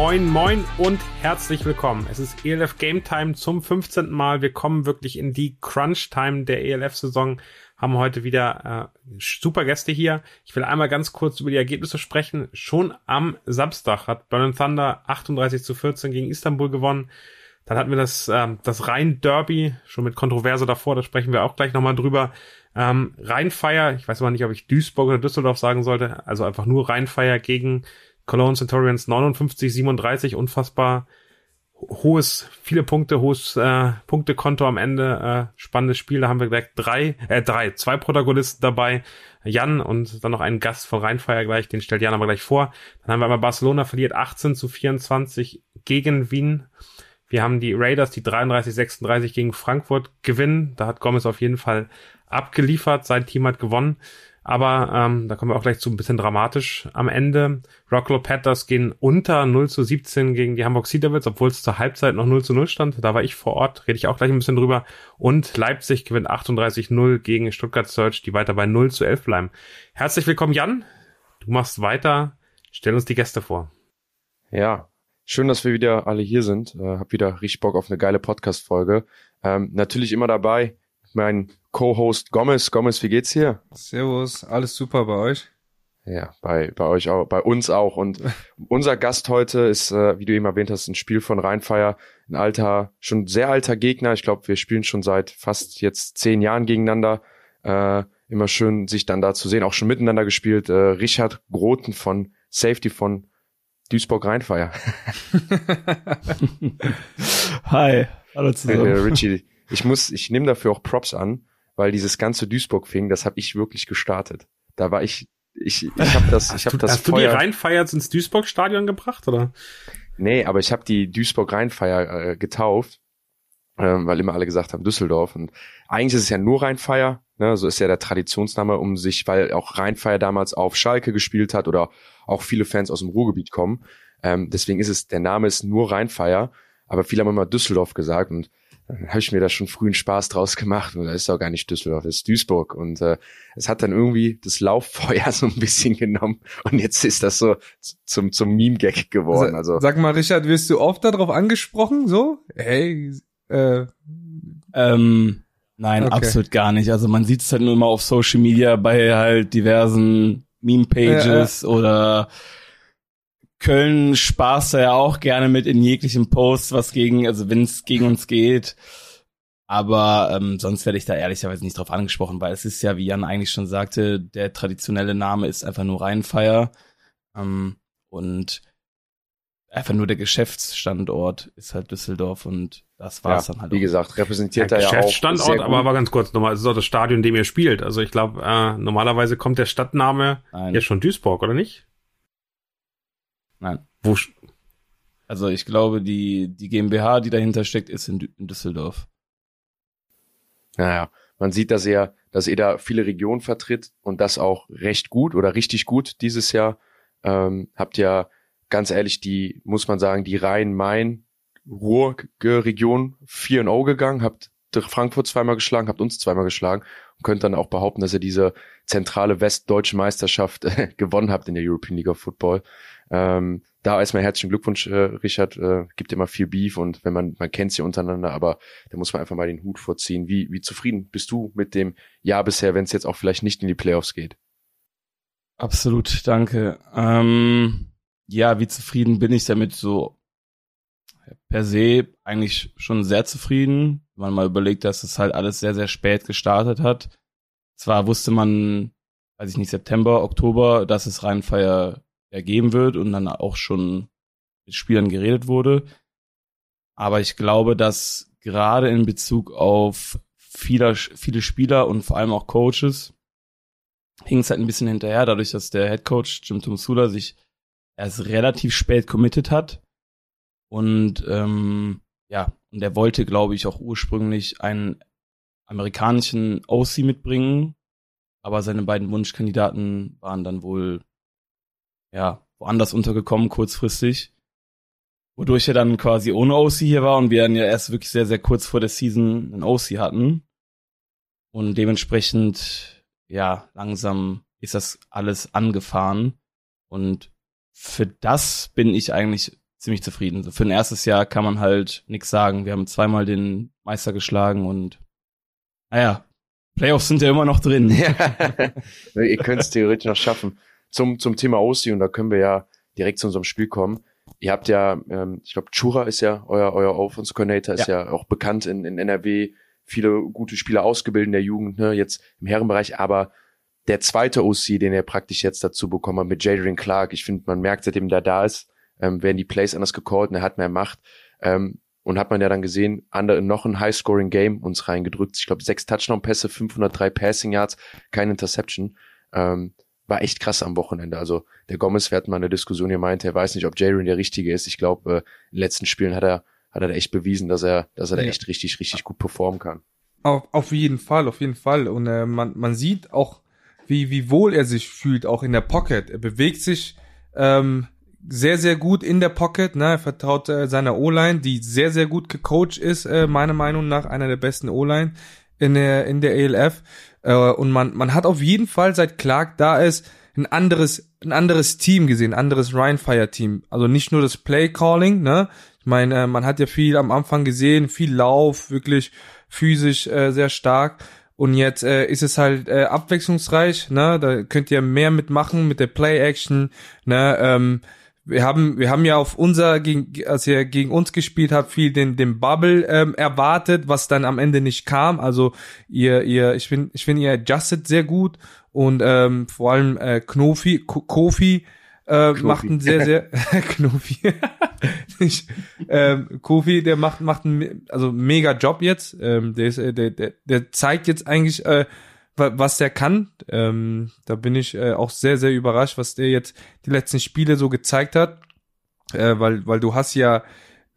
Moin, moin und herzlich willkommen. Es ist ELF Game Time zum 15. Mal. Wir kommen wirklich in die Crunch Time der ELF-Saison. Haben heute wieder äh, super Gäste hier. Ich will einmal ganz kurz über die Ergebnisse sprechen. Schon am Samstag hat Burning Thunder 38 zu 14 gegen Istanbul gewonnen. Dann hatten wir das, ähm, das Rhein-Derby, schon mit Kontroverse davor, da sprechen wir auch gleich nochmal drüber. Ähm, Rheinfeier, ich weiß aber nicht, ob ich Duisburg oder Düsseldorf sagen sollte, also einfach nur Rheinfeier gegen Cologne Centurions 59, 37, unfassbar hohes, viele Punkte, hohes äh, Punktekonto am Ende, äh, spannendes Spiel, da haben wir gleich drei, äh, drei, zwei Protagonisten dabei, Jan und dann noch einen Gast von Rheinfeier gleich, den stellt Jan aber gleich vor. Dann haben wir aber Barcelona verliert 18 zu 24 gegen Wien. Wir haben die Raiders, die 33-36 gegen Frankfurt gewinnen. Da hat Gomez auf jeden Fall abgeliefert. Sein Team hat gewonnen. Aber ähm, da kommen wir auch gleich zu ein bisschen dramatisch am Ende. Rocklow Panthers gehen unter 0 zu 17 gegen die Hamburg Sea Devils, obwohl es zur Halbzeit noch 0 zu 0 stand. Da war ich vor Ort, rede ich auch gleich ein bisschen drüber. Und Leipzig gewinnt 38-0 gegen Stuttgart Search, die weiter bei 0 zu 11 bleiben. Herzlich willkommen, Jan. Du machst weiter. Stell uns die Gäste vor. Ja, Schön, dass wir wieder alle hier sind. Äh, hab wieder richtig Bock auf eine geile Podcast-Folge. Ähm, natürlich immer dabei mein Co-Host Gomez. Gomez, wie geht's hier? Servus, alles super bei euch? Ja, bei, bei euch auch, bei uns auch. Und unser Gast heute ist, äh, wie du eben erwähnt hast, ein Spiel von Rheinfeier. Ein alter, schon sehr alter Gegner. Ich glaube, wir spielen schon seit fast jetzt zehn Jahren gegeneinander. Äh, immer schön, sich dann da zu sehen. Auch schon miteinander gespielt. Äh, Richard Groten von Safety von Duisburg Rheinfeier. Hi, hallo zusammen. Äh, Richie, ich muss, ich nehme dafür auch Props an, weil dieses ganze Duisburg-Thing, das habe ich wirklich gestartet. Da war ich, ich, ich habe das, ich habe das. Hast Feuer, du die Rheinfeier ins Duisburg-Stadion gebracht oder? Nee, aber ich habe die Duisburg Rheinfeier äh, getauft, ähm, weil immer alle gesagt haben Düsseldorf und eigentlich ist es ja nur Rheinfeier, ne? so ist ja der Traditionsname, um sich, weil auch Rheinfeier damals auf Schalke gespielt hat oder auch viele Fans aus dem Ruhrgebiet kommen. Ähm, deswegen ist es, der Name ist nur Rheinfeier, aber viele haben immer Düsseldorf gesagt und dann habe ich mir da schon früh einen Spaß draus gemacht und da ist doch gar nicht Düsseldorf, das ist Duisburg und äh, es hat dann irgendwie das Lauffeuer so ein bisschen genommen und jetzt ist das so zum zum Meme-Gag geworden. Also sag mal, Richard, wirst du oft darauf angesprochen so? Hey, äh, ähm, nein, okay. absolut gar nicht. Also man sieht es halt nur immer auf Social Media bei halt diversen Meme-Pages ja, ja. oder Köln spaßt ja auch gerne mit in jeglichen Posts, was gegen, also wenn es gegen uns geht. Aber ähm, sonst werde ich da ehrlicherweise nicht drauf angesprochen, weil es ist ja, wie Jan eigentlich schon sagte, der traditionelle Name ist einfach nur Rheinfeier. Ähm, und einfach nur der Geschäftsstandort ist halt Düsseldorf und das war's ja, dann halt. Wie auch. gesagt, repräsentiert ja, er ja auch. Geschäftsstandort, aber aber ganz kurz nochmal, es ist auch das Stadion, in dem ihr spielt. Also ich glaube, äh, normalerweise kommt der Stadtname Nein. ja schon Duisburg, oder nicht? Nein. Wo? Also ich glaube, die, die GmbH, die dahinter steckt, ist in, in Düsseldorf. Naja, man sieht, dass er, dass er da viele Regionen vertritt und das auch recht gut oder richtig gut dieses Jahr. Ähm, habt ja ganz ehrlich die, muss man sagen, die Rhein-Main-Ruhr-Region 4-0 gegangen, habt Frankfurt zweimal geschlagen, habt uns zweimal geschlagen und könnt dann auch behaupten, dass ihr diese zentrale westdeutsche Meisterschaft gewonnen habt in der European League of Football. Ähm, da erstmal herzlichen Glückwunsch, äh, Richard. Äh, gibt immer viel Beef und wenn man, man kennt sie untereinander, aber da muss man einfach mal den Hut vorziehen. Wie, wie zufrieden bist du mit dem Jahr bisher, wenn es jetzt auch vielleicht nicht in die Playoffs geht? Absolut, danke. Ähm, ja, wie zufrieden bin ich damit? So per se eigentlich schon sehr zufrieden, wenn man mal überlegt, dass es halt alles sehr, sehr spät gestartet hat. Zwar wusste man, weiß ich nicht, September, Oktober, dass es Rheinfeier ergeben wird und dann auch schon mit Spielern geredet wurde. Aber ich glaube, dass gerade in Bezug auf viele, viele Spieler und vor allem auch Coaches hing es halt ein bisschen hinterher, dadurch, dass der Head Coach Jim Tomsula sich erst relativ spät committed hat. Und ähm, ja, und er wollte, glaube ich, auch ursprünglich einen amerikanischen OC mitbringen, aber seine beiden Wunschkandidaten waren dann wohl ja woanders untergekommen kurzfristig, wodurch er dann quasi ohne OC hier war und wir dann ja erst wirklich sehr sehr kurz vor der Season einen OC hatten und dementsprechend ja langsam ist das alles angefahren und für das bin ich eigentlich ziemlich zufrieden. Für ein erstes Jahr kann man halt nichts sagen. Wir haben zweimal den Meister geschlagen und naja, Playoffs sind ja immer noch drin. Ja. Ihr könnt es theoretisch noch schaffen. Zum, zum Thema OC, und da können wir ja direkt zu unserem Spiel kommen. Ihr habt ja, ähm, ich glaube, Chura ist ja euer, euer Offense Coordinator, ist ja. ja auch bekannt in, in NRW, viele gute Spieler ausgebildet in der Jugend, ne, jetzt im Herrenbereich, aber der zweite OC, den er praktisch jetzt dazu bekommen hat mit Jadrian Clark, ich finde, man merkt, seitdem der da ist, ähm, werden die Plays anders gecallt und er hat mehr Macht. Ähm, und hat man ja dann gesehen, andere, noch ein High-Scoring-Game uns reingedrückt. Ich glaube, sechs Touchdown-Pässe, 503 Passing Yards, keine Interception. Ähm, war echt krass am Wochenende. Also der Gomez, wir hatten mal eine Diskussion, ihr meinte, er weiß nicht, ob Jaren der Richtige ist. Ich glaube, äh, in den letzten Spielen hat er, hat er da echt bewiesen, dass er, dass er da echt richtig, richtig gut performen kann. Auf, auf jeden Fall, auf jeden Fall. Und äh, man, man sieht auch, wie, wie wohl er sich fühlt, auch in der Pocket. Er bewegt sich ähm, sehr, sehr gut in der Pocket. Ne? Er vertraut äh, seiner O-Line, die sehr, sehr gut gecoacht ist, äh, meiner Meinung nach einer der besten O-Line in der, in der ELF. Äh, und man, man hat auf jeden Fall, seit Clark da ist, ein anderes, ein anderes Team gesehen, ein anderes Ryan Fire Team. Also nicht nur das Play Calling, ne? Ich meine, äh, man hat ja viel am Anfang gesehen, viel Lauf, wirklich physisch äh, sehr stark. Und jetzt äh, ist es halt äh, abwechslungsreich, ne? Da könnt ihr mehr mitmachen mit der Play Action, ne? Ähm, wir haben, wir haben ja auf unser, gegen, als ihr gegen uns gespielt habt, viel den, den Bubble ähm, erwartet, was dann am Ende nicht kam. Also ihr, ihr, ich finde, ich finde, ihr adjusted sehr gut und ähm, vor allem äh, Knofi, Kofi äh, macht einen sehr, sehr Knofi. ich, ähm, Kofi, der macht, macht einen also mega Job jetzt. Ähm, der, ist, äh, der, der, der zeigt jetzt eigentlich äh, was der kann. Ähm, da bin ich äh, auch sehr, sehr überrascht, was der jetzt die letzten Spiele so gezeigt hat. Äh, weil, weil du hast ja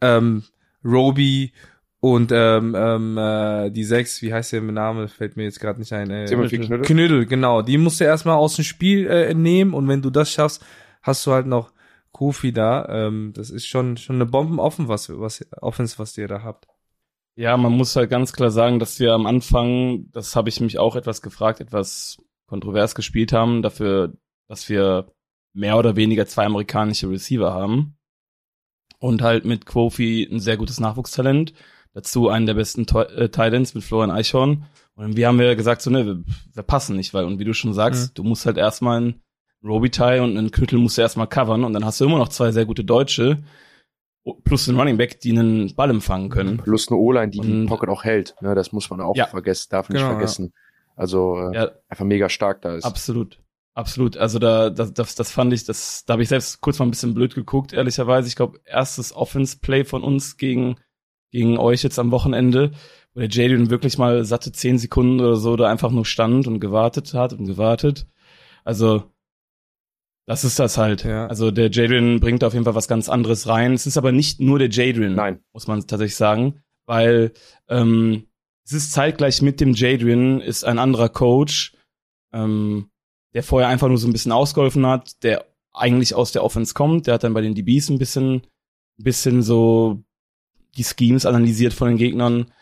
ähm, Roby und ähm, ähm, äh, die sechs, wie heißt der Name, fällt mir jetzt gerade nicht ein. Äh, Knüttel. Knüttel, genau. Die musst du erstmal aus dem Spiel äh, nehmen und wenn du das schaffst, hast du halt noch Kofi da. Ähm, das ist schon schon eine Bombenoffen, was was Offense, was ihr da habt. Ja, man muss halt ganz klar sagen, dass wir am Anfang, das habe ich mich auch etwas gefragt, etwas kontrovers gespielt haben, dafür, dass wir mehr oder weniger zwei amerikanische Receiver haben. Und halt mit Kofi ein sehr gutes Nachwuchstalent. Dazu einen der besten äh, Titans mit Florian Eichhorn. Und wir haben wir gesagt, so, ne, wir, wir passen nicht, weil, und wie du schon sagst, mhm. du musst halt erstmal einen Robitaille und einen Knüttel musst du erstmal covern und dann hast du immer noch zwei sehr gute Deutsche, plus einen Running Back, die einen Ball empfangen können. Plus eine O-Line, die den Pocket auch hält. Ne, das muss man auch ja, vergessen, darf nicht genau, vergessen. Also äh, ja, einfach mega stark da ist. Absolut. Absolut. Also da, das, das, das fand ich, das, da habe ich selbst kurz mal ein bisschen blöd geguckt, ehrlicherweise. Ich glaube, erstes Offense-Play von uns gegen, gegen euch jetzt am Wochenende, wo der Jadon wirklich mal satte zehn Sekunden oder so da einfach nur stand und gewartet hat und gewartet. Also das ist das halt. Ja. Also der Jadrian bringt auf jeden Fall was ganz anderes rein. Es ist aber nicht nur der Jadrian, Nein. muss man tatsächlich sagen, weil ähm, es ist zeitgleich mit dem Jadrian ist ein anderer Coach, ähm, der vorher einfach nur so ein bisschen ausgeholfen hat, der eigentlich aus der Offense kommt. Der hat dann bei den DBs ein bisschen, ein bisschen so die Schemes analysiert von den Gegnern.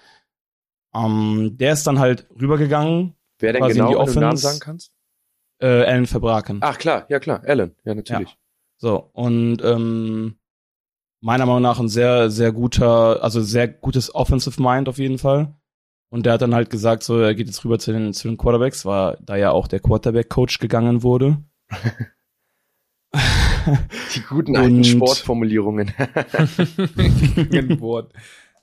Ähm, der ist dann halt rübergegangen. Wer denn genau, wenn du Namen sagen kannst? Äh, Alan Verbraken. Ach klar, ja klar, Alan, ja natürlich. Ja. So, und ähm, meiner Meinung nach ein sehr, sehr guter, also sehr gutes Offensive Mind auf jeden Fall. Und der hat dann halt gesagt, so, er geht jetzt rüber zu den, zu den Quarterbacks, war da ja auch der Quarterback-Coach gegangen wurde. Die guten alten Sportformulierungen.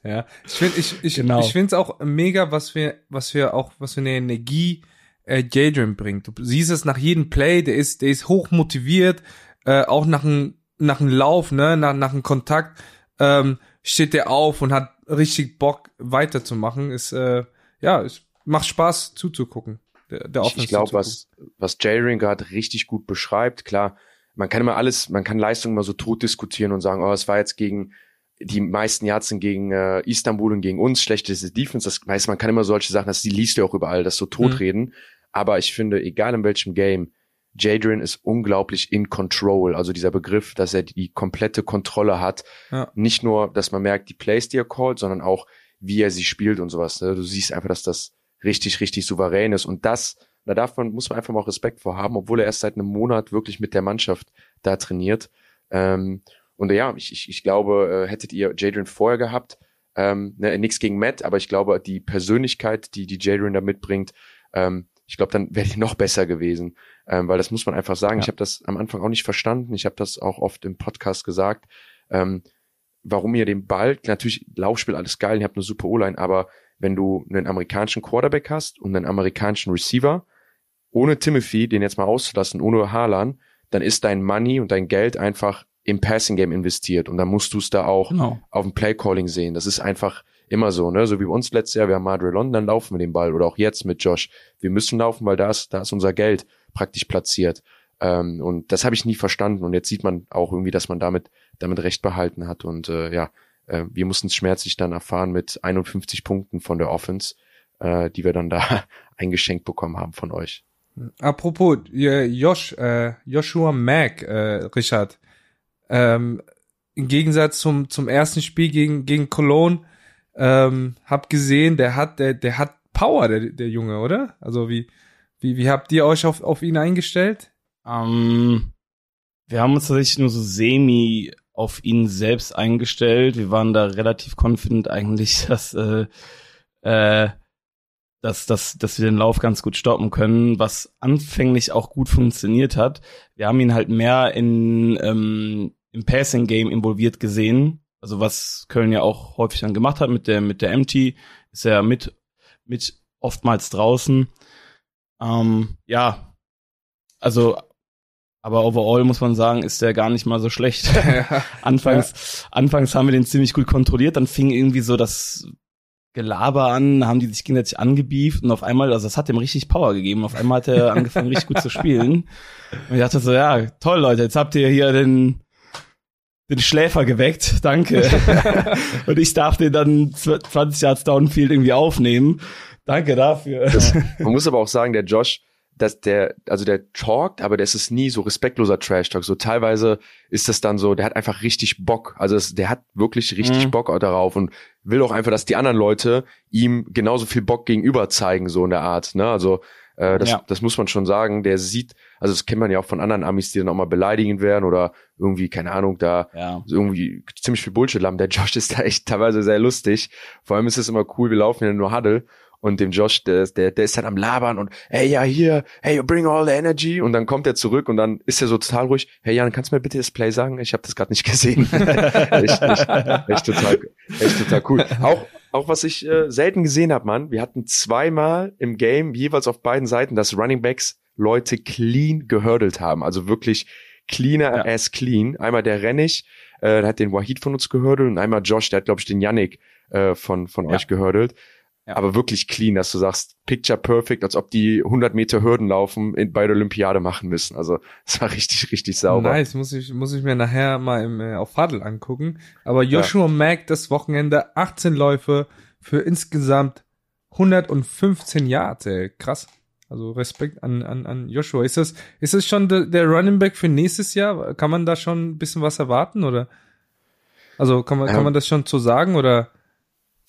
ja, ich finde, ich, ich, genau. ich finde es auch mega, was wir, was wir auch, was für eine Energie äh, Jadrian bringt. Du siehst es nach jedem Play, der ist, der ist hoch motiviert, äh, auch nach einem nach einem Lauf, ne, nach, nach einem Kontakt, ähm, steht der auf und hat richtig Bock weiterzumachen. Ist, äh, ja, es macht Spaß zuzugucken. Der, der ich ich glaube, was, was Jadrian gerade richtig gut beschreibt, klar, man kann immer alles, man kann Leistungen immer so tot diskutieren und sagen, oh, es war jetzt gegen die meisten Yards gegen äh, Istanbul und gegen uns, schlechteste Defense. Das heißt, man kann immer solche Sachen, das die liest du auch überall, das so totreden. Mhm. Aber ich finde, egal in welchem Game, Jadrian ist unglaublich in control. Also dieser Begriff, dass er die komplette Kontrolle hat. Ja. Nicht nur, dass man merkt, die Plays, die er callt, sondern auch, wie er sie spielt und sowas. Ne? Du siehst einfach, dass das richtig, richtig souverän ist. Und das, da man, muss man einfach mal Respekt vor haben, obwohl er erst seit einem Monat wirklich mit der Mannschaft da trainiert. Ähm, und ja, ich, ich, ich glaube, äh, hättet ihr Jadrian vorher gehabt, ähm, ne, nichts gegen Matt, aber ich glaube, die Persönlichkeit, die die Jadrian da mitbringt, ähm, ich glaube, dann wäre die noch besser gewesen. Ähm, weil das muss man einfach sagen. Ja. Ich habe das am Anfang auch nicht verstanden. Ich habe das auch oft im Podcast gesagt. Ähm, warum ihr den Ball, natürlich Laufspiel alles geil, ihr habt eine super O-Line, aber wenn du einen amerikanischen Quarterback hast und einen amerikanischen Receiver, ohne Timothy, den jetzt mal auszulassen, ohne Haaland, dann ist dein Money und dein Geld einfach im Passing Game investiert und dann musst du es da auch genau. auf dem Play Calling sehen. Das ist einfach immer so, ne? So wie uns letztes Jahr, wir haben Madre London, dann laufen wir den Ball oder auch jetzt mit Josh. Wir müssen laufen, weil da ist, da ist unser Geld praktisch platziert. Ähm, und das habe ich nie verstanden. Und jetzt sieht man auch irgendwie, dass man damit, damit recht behalten hat. Und äh, ja, äh, wir mussten es schmerzlich dann erfahren mit 51 Punkten von der Offense, äh, die wir dann da eingeschenkt bekommen haben von euch. Apropos, Josh, äh, Joshua Mack, äh, Richard, ähm, im Gegensatz zum, zum ersten Spiel gegen, gegen Cologne, ähm, hab gesehen, der hat, der, der hat Power, der, der Junge, oder? Also wie, wie, wie habt ihr euch auf, auf ihn eingestellt? Ähm, wir haben uns tatsächlich nur so semi auf ihn selbst eingestellt. Wir waren da relativ confident eigentlich, dass, äh, äh, dass, dass, dass wir den Lauf ganz gut stoppen können, was anfänglich auch gut funktioniert hat. Wir haben ihn halt mehr in, ähm, im Passing-Game involviert gesehen. Also was Köln ja auch häufig dann gemacht hat mit der, mit der MT, ist er mit, mit oftmals draußen. Ähm, ja, also aber overall muss man sagen, ist der gar nicht mal so schlecht. anfangs, ja. anfangs haben wir den ziemlich gut kontrolliert, dann fing irgendwie so das Gelaber an, haben die sich gegenseitig angebieft und auf einmal, also das hat dem richtig Power gegeben. Auf einmal hat er angefangen, richtig gut zu spielen. Und ich dachte so, ja, toll, Leute, jetzt habt ihr hier den, den Schläfer geweckt, danke. und ich darf den dann 20 Yards Downfield irgendwie aufnehmen. Danke dafür. Das, man muss aber auch sagen, der Josh, dass der, also der talkt, aber das ist nie so respektloser Trash-Talk. So teilweise ist das dann so, der hat einfach richtig Bock. Also das, der hat wirklich richtig mhm. Bock darauf und will auch einfach, dass die anderen Leute ihm genauso viel Bock gegenüber zeigen, so in der Art. Ne? Also äh, das, ja. das muss man schon sagen. Der sieht, also das kennt man ja auch von anderen Amis, die dann auch mal beleidigen werden oder irgendwie, keine Ahnung, da ja. irgendwie ziemlich viel Bullshit haben. Der Josh ist da echt teilweise sehr lustig. Vor allem ist es immer cool, wir laufen ja nur Huddle und dem Josh, der, der, der ist dann am Labern und hey, ja, hier, hey, you bring all the energy und dann kommt er zurück und dann ist er so total ruhig, hey Jan, kannst du mir bitte das Play sagen? Ich habe das gerade nicht gesehen. echt, echt, echt, total, echt total cool. Auch, auch was ich äh, selten gesehen habe, Mann, wir hatten zweimal im Game, jeweils auf beiden Seiten, dass Running Backs Leute clean gehördelt haben, also wirklich cleaner ja. as clean. Einmal der Rennig, äh, der hat den Wahid von uns gehördelt und einmal Josh, der hat, glaube ich, den Yannick äh, von, von ja. euch gehördelt ja. aber wirklich clean, dass du sagst, picture perfect, als ob die 100 Meter Hürden laufen in, bei der Olympiade machen müssen. Also es war richtig, richtig sauber. Nice, muss ich, muss ich mir nachher mal im, äh, auf Fadel angucken. Aber Joshua ja. Mack das Wochenende 18 Läufe für insgesamt 115 Yards, ey. krass. Also Respekt an, an, an Joshua. Ist das, ist das schon der, der Running Back für nächstes Jahr? Kann man da schon ein bisschen was erwarten oder? Also kann man, kann man das schon so sagen oder?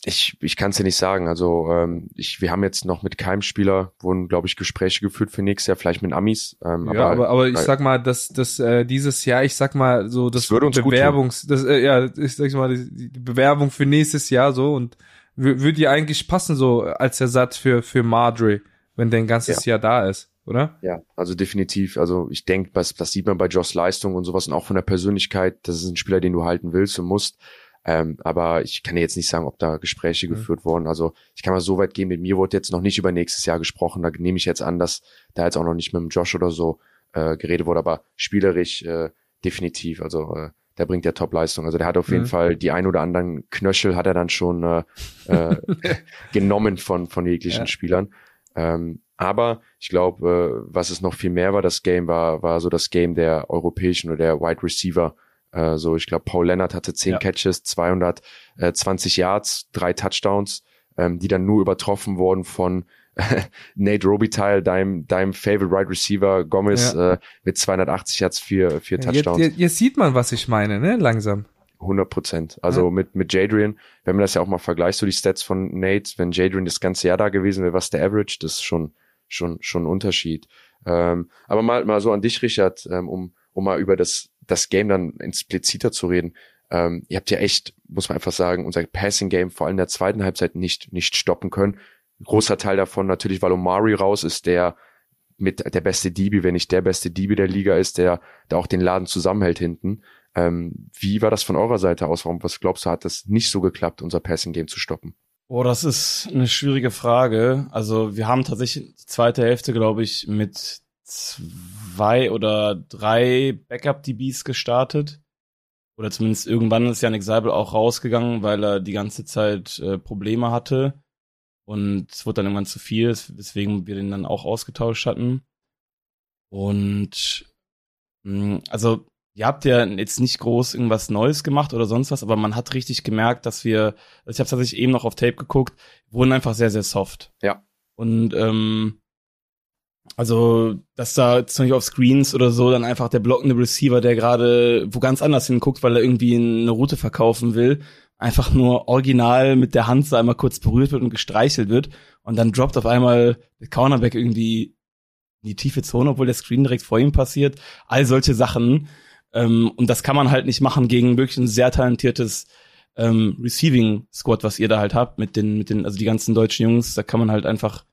Ich, ich kann es dir nicht sagen. Also ähm, ich, wir haben jetzt noch mit keinem Spieler wurden, glaube ich, Gespräche geführt für nächstes Jahr, vielleicht mit Amis. Ähm, ja, aber, aber, aber ich sag mal, dass das äh, dieses Jahr, ich sag mal so, das, das Bewerbungs, das, äh, ja, ich sag mal die, Bewerbung für nächstes Jahr so und würde die eigentlich passen so als Ersatz für für Madre, wenn der ein ganzes ja. Jahr da ist, oder? Ja, also definitiv. Also ich denke, das, das sieht man bei Joss Leistung und sowas und auch von der Persönlichkeit. Das ist ein Spieler, den du halten willst und musst. Ähm, aber ich kann jetzt nicht sagen, ob da Gespräche mhm. geführt wurden. Also ich kann mal so weit gehen, mit mir wurde jetzt noch nicht über nächstes Jahr gesprochen. Da nehme ich jetzt an, dass da jetzt auch noch nicht mit dem Josh oder so äh, geredet wurde, aber spielerisch äh, definitiv. Also äh, der bringt ja Top-Leistung. Also der hat auf jeden mhm. Fall die ein oder anderen Knöchel hat er dann schon äh, äh, genommen von, von jeglichen ja. Spielern. Ähm, aber ich glaube, äh, was es noch viel mehr war, das Game war, war so das Game der europäischen oder der Wide Receiver äh, so, ich glaube, Paul Leonard hatte zehn ja. Catches, 220 Yards, drei Touchdowns, ähm, die dann nur übertroffen wurden von Nate Robitaille, deinem, deinem Favorite Right Receiver, Gomez, ja. äh, mit 280 Yards, vier, vier Touchdowns. Jetzt, jetzt, sieht man, was ich meine, ne, langsam. 100 Prozent. Also ja. mit, mit Jadrian, wenn man das ja auch mal vergleicht, so die Stats von Nate, wenn Jadrian das ganze Jahr da gewesen wäre, was der Average, das ist schon, schon, schon ein Unterschied. Ähm, aber mal, mal so an dich, Richard, ähm, um, um mal über das das Game dann expliziter zu reden, ähm, ihr habt ja echt, muss man einfach sagen, unser Passing Game vor allem in der zweiten Halbzeit nicht, nicht stoppen können. Großer Teil davon natürlich, weil Omari raus ist, der mit der beste DB, wenn nicht der beste DB der Liga ist, der da auch den Laden zusammenhält hinten. Ähm, wie war das von eurer Seite aus? Warum, was glaubst du, hat das nicht so geklappt, unser Passing Game zu stoppen? Oh, das ist eine schwierige Frage. Also wir haben tatsächlich die zweite Hälfte, glaube ich, mit zwei oder drei Backup-DBs gestartet. Oder zumindest irgendwann ist Yannick Seibel auch rausgegangen, weil er die ganze Zeit äh, Probleme hatte. Und es wurde dann irgendwann zu viel, weswegen wir den dann auch ausgetauscht hatten. Und mh, hm, also ihr habt ja jetzt nicht groß irgendwas Neues gemacht oder sonst was, aber man hat richtig gemerkt, dass wir, also ich habe tatsächlich eben noch auf Tape geguckt, wurden einfach sehr, sehr soft. Ja. Und ähm, also, dass da zum Beispiel auf Screens oder so dann einfach der blockende Receiver, der gerade wo ganz anders hinguckt, weil er irgendwie eine Route verkaufen will, einfach nur original mit der Hand so einmal kurz berührt wird und gestreichelt wird und dann droppt auf einmal der Cornerback irgendwie in die tiefe Zone, obwohl der Screen direkt vor ihm passiert. All solche Sachen. Ähm, und das kann man halt nicht machen gegen wirklich ein sehr talentiertes ähm, Receiving Squad, was ihr da halt habt mit den, mit den, also die ganzen deutschen Jungs. Da kann man halt einfach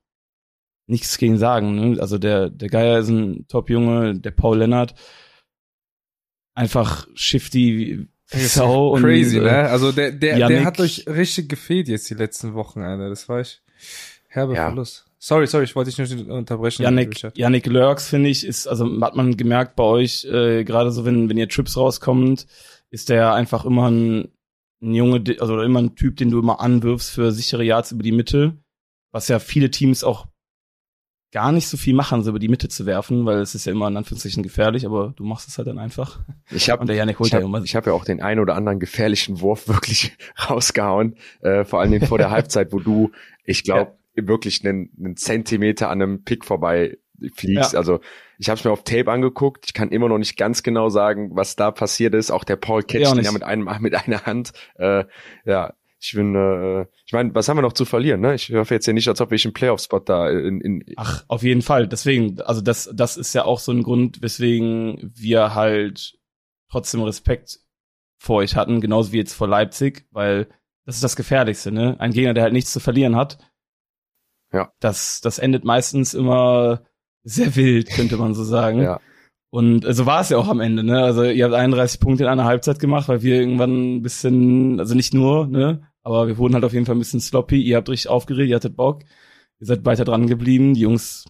nichts gegen sagen. Ne? Also der, der Geier ist ein Top-Junge, der Paul Lennart einfach shifty Sau und crazy, ne? Äh, also der, der, Yannick, der hat euch richtig gefehlt jetzt die letzten Wochen, Alter. Das war ich herbe ja. Verlust. Sorry, sorry, ich wollte dich nicht unterbrechen. Yannick, Yannick Lurks, finde ich, ist, also hat man gemerkt bei euch, äh, gerade so, wenn, wenn ihr Trips rauskommt, ist der einfach immer ein, ein Junge, also immer ein Typ, den du immer anwirfst für sichere Yards über die Mitte, was ja viele Teams auch gar nicht so viel machen, so über die Mitte zu werfen, weil es ist ja immer in Anführungszeichen gefährlich, aber du machst es halt dann einfach. Ich habe ich hab, ich hab ja auch den einen oder anderen gefährlichen Wurf wirklich rausgehauen, äh, vor allen Dingen vor der Halbzeit, wo du, ich glaube, ja. Wirklich einen, einen Zentimeter an einem Pick vorbei fliegst. Ja. Also ich habe es mir auf Tape angeguckt. Ich kann immer noch nicht ganz genau sagen, was da passiert ist. Auch der Paul catcht ja, ja mit einem mit einer Hand. Äh, ja, ich bin, äh, ich meine, was haben wir noch zu verlieren, ne? Ich hoffe jetzt ja nicht, als ob ich einen Playoff-Spot da in, in Ach, auf jeden Fall. Deswegen, also das, das ist ja auch so ein Grund, weswegen wir halt trotzdem Respekt vor euch hatten, genauso wie jetzt vor Leipzig, weil das ist das Gefährlichste, ne? Ein Gegner, der halt nichts zu verlieren hat. Ja. Das, das endet meistens immer sehr wild, könnte man so sagen. ja. Und so also war es ja auch am Ende, ne? Also ihr habt 31 Punkte in einer Halbzeit gemacht, weil wir irgendwann ein bisschen, also nicht nur, ne? Aber wir wurden halt auf jeden Fall ein bisschen sloppy. Ihr habt richtig aufgeregt, ihr hattet Bock. Ihr seid weiter dran geblieben. Die Jungs,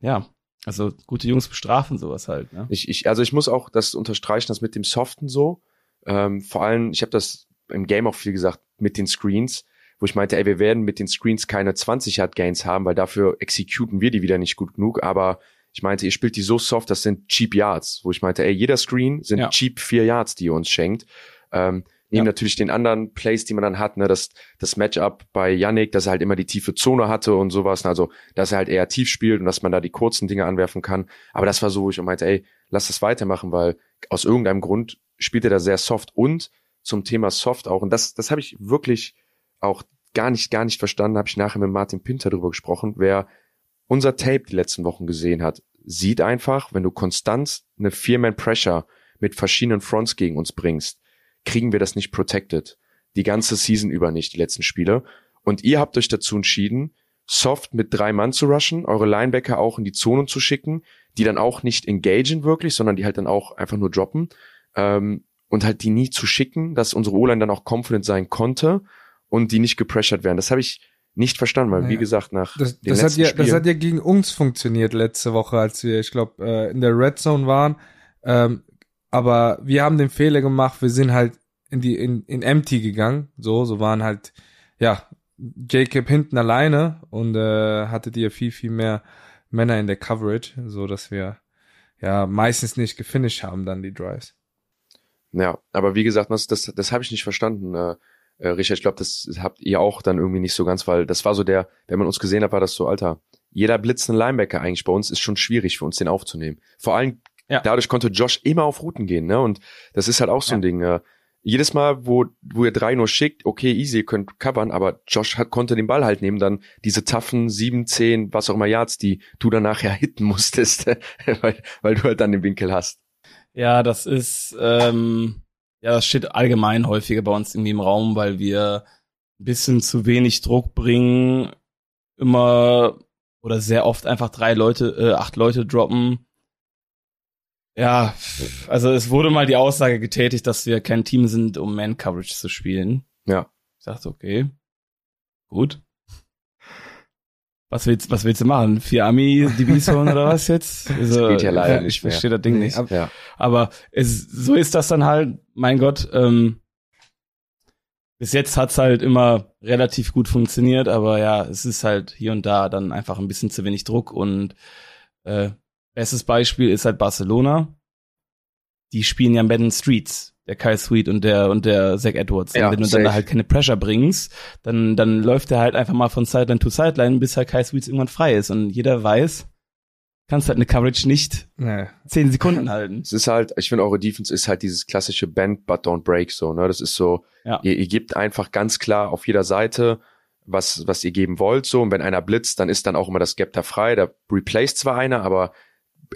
ja, also gute Jungs bestrafen sowas halt. Ne? Ich, ich, also ich muss auch das unterstreichen, das mit dem Soften so. Ähm, vor allem, ich habe das im Game auch viel gesagt, mit den Screens, wo ich meinte, ey, wir werden mit den Screens keine 20 Yard Gains haben, weil dafür executen wir die wieder nicht gut genug. Aber ich meinte, ihr spielt die so soft, das sind cheap Yards, wo ich meinte, ey, jeder Screen sind ja. cheap vier Yards, die ihr uns schenkt. Ähm, Neben ja. natürlich den anderen Plays, die man dann hat, ne, das, das Matchup bei Yannick, dass er halt immer die tiefe Zone hatte und sowas, ne, also, dass er halt eher tief spielt und dass man da die kurzen Dinge anwerfen kann. Aber das war so, wo ich meinte, ey, lass das weitermachen, weil aus irgendeinem Grund spielt er da sehr soft und zum Thema soft auch, und das, das habe ich wirklich auch gar nicht, gar nicht verstanden, habe ich nachher mit Martin Pinter drüber gesprochen, wer unser Tape die letzten Wochen gesehen hat, sieht einfach, wenn du konstant eine Vier-Man-Pressure mit verschiedenen Fronts gegen uns bringst, kriegen wir das nicht protected. Die ganze Season über nicht, die letzten Spiele. Und ihr habt euch dazu entschieden, soft mit drei Mann zu rushen, eure Linebacker auch in die Zonen zu schicken, die dann auch nicht engagen wirklich, sondern die halt dann auch einfach nur droppen. Ähm, und halt die nie zu schicken, dass unsere O-Line dann auch confident sein konnte und die nicht gepressured werden. Das habe ich nicht verstanden, weil naja. wie gesagt nach das, den das letzten hat ja Spielen, das hat ja gegen uns funktioniert letzte Woche, als wir, ich glaube, äh, in der Red Zone waren. Ähm, aber wir haben den Fehler gemacht, wir sind halt in die in, in empty gegangen, so so waren halt ja Jacob hinten alleine und äh, hattet ihr viel viel mehr Männer in der Coverage, so dass wir ja meistens nicht gefinisht haben dann die Drives. Ja, aber wie gesagt, das das, das habe ich nicht verstanden. Äh, äh, Richard, ich glaube, das habt ihr auch dann irgendwie nicht so ganz, weil das war so der, wenn man uns gesehen hat, war das so, Alter, jeder blitzende Linebacker eigentlich bei uns ist schon schwierig für uns den aufzunehmen. Vor allem ja. Dadurch konnte Josh immer auf Routen gehen, ne? Und das ist halt auch so ein Ding. Äh, jedes Mal, wo, wo ihr drei nur schickt, okay, easy, ihr könnt covern, aber Josh hat, konnte den Ball halt nehmen, dann diese taffen sieben, zehn, was auch immer Yards, die du dann nachher hitten musstest, weil, weil du halt dann den Winkel hast. Ja, das ist, ähm, ja, das steht allgemein häufiger bei uns irgendwie im Raum, weil wir ein bisschen zu wenig Druck bringen, immer oder sehr oft einfach drei Leute, äh, acht Leute droppen. Ja, also es wurde mal die Aussage getätigt, dass wir kein Team sind, um Man-Coverage zu spielen. Ja. Ich dachte, okay, gut. Was willst, was willst du machen? Vier Ami DBs holen oder was jetzt? Also, geht ja leider ich verstehe das Ding nicht. Ja. Aber es, so ist das dann halt, mein Gott, ähm, bis jetzt hat's halt immer relativ gut funktioniert, aber ja, es ist halt hier und da dann einfach ein bisschen zu wenig Druck und äh, bestes Beispiel ist halt Barcelona. Die spielen ja Madden Streets, der Kyle Sweet und der und der Zach Edwards. Ja, wenn du safe. dann da halt keine Pressure bringst, dann dann läuft er halt einfach mal von Sideline to Sideline, bis halt Kyle Sweet irgendwann frei ist und jeder weiß, kannst halt eine Coverage nicht Nee. zehn Sekunden halten. Es ist halt, ich finde, eure Defense ist halt dieses klassische Bend, but don't break, so, ne? Das ist so, Ja. ihr, ihr gebt einfach ganz klar auf jeder Seite, was, was ihr geben wollt, so. Und wenn einer blitzt, dann ist dann auch immer das Gap da frei. Da replaced zwar einer, aber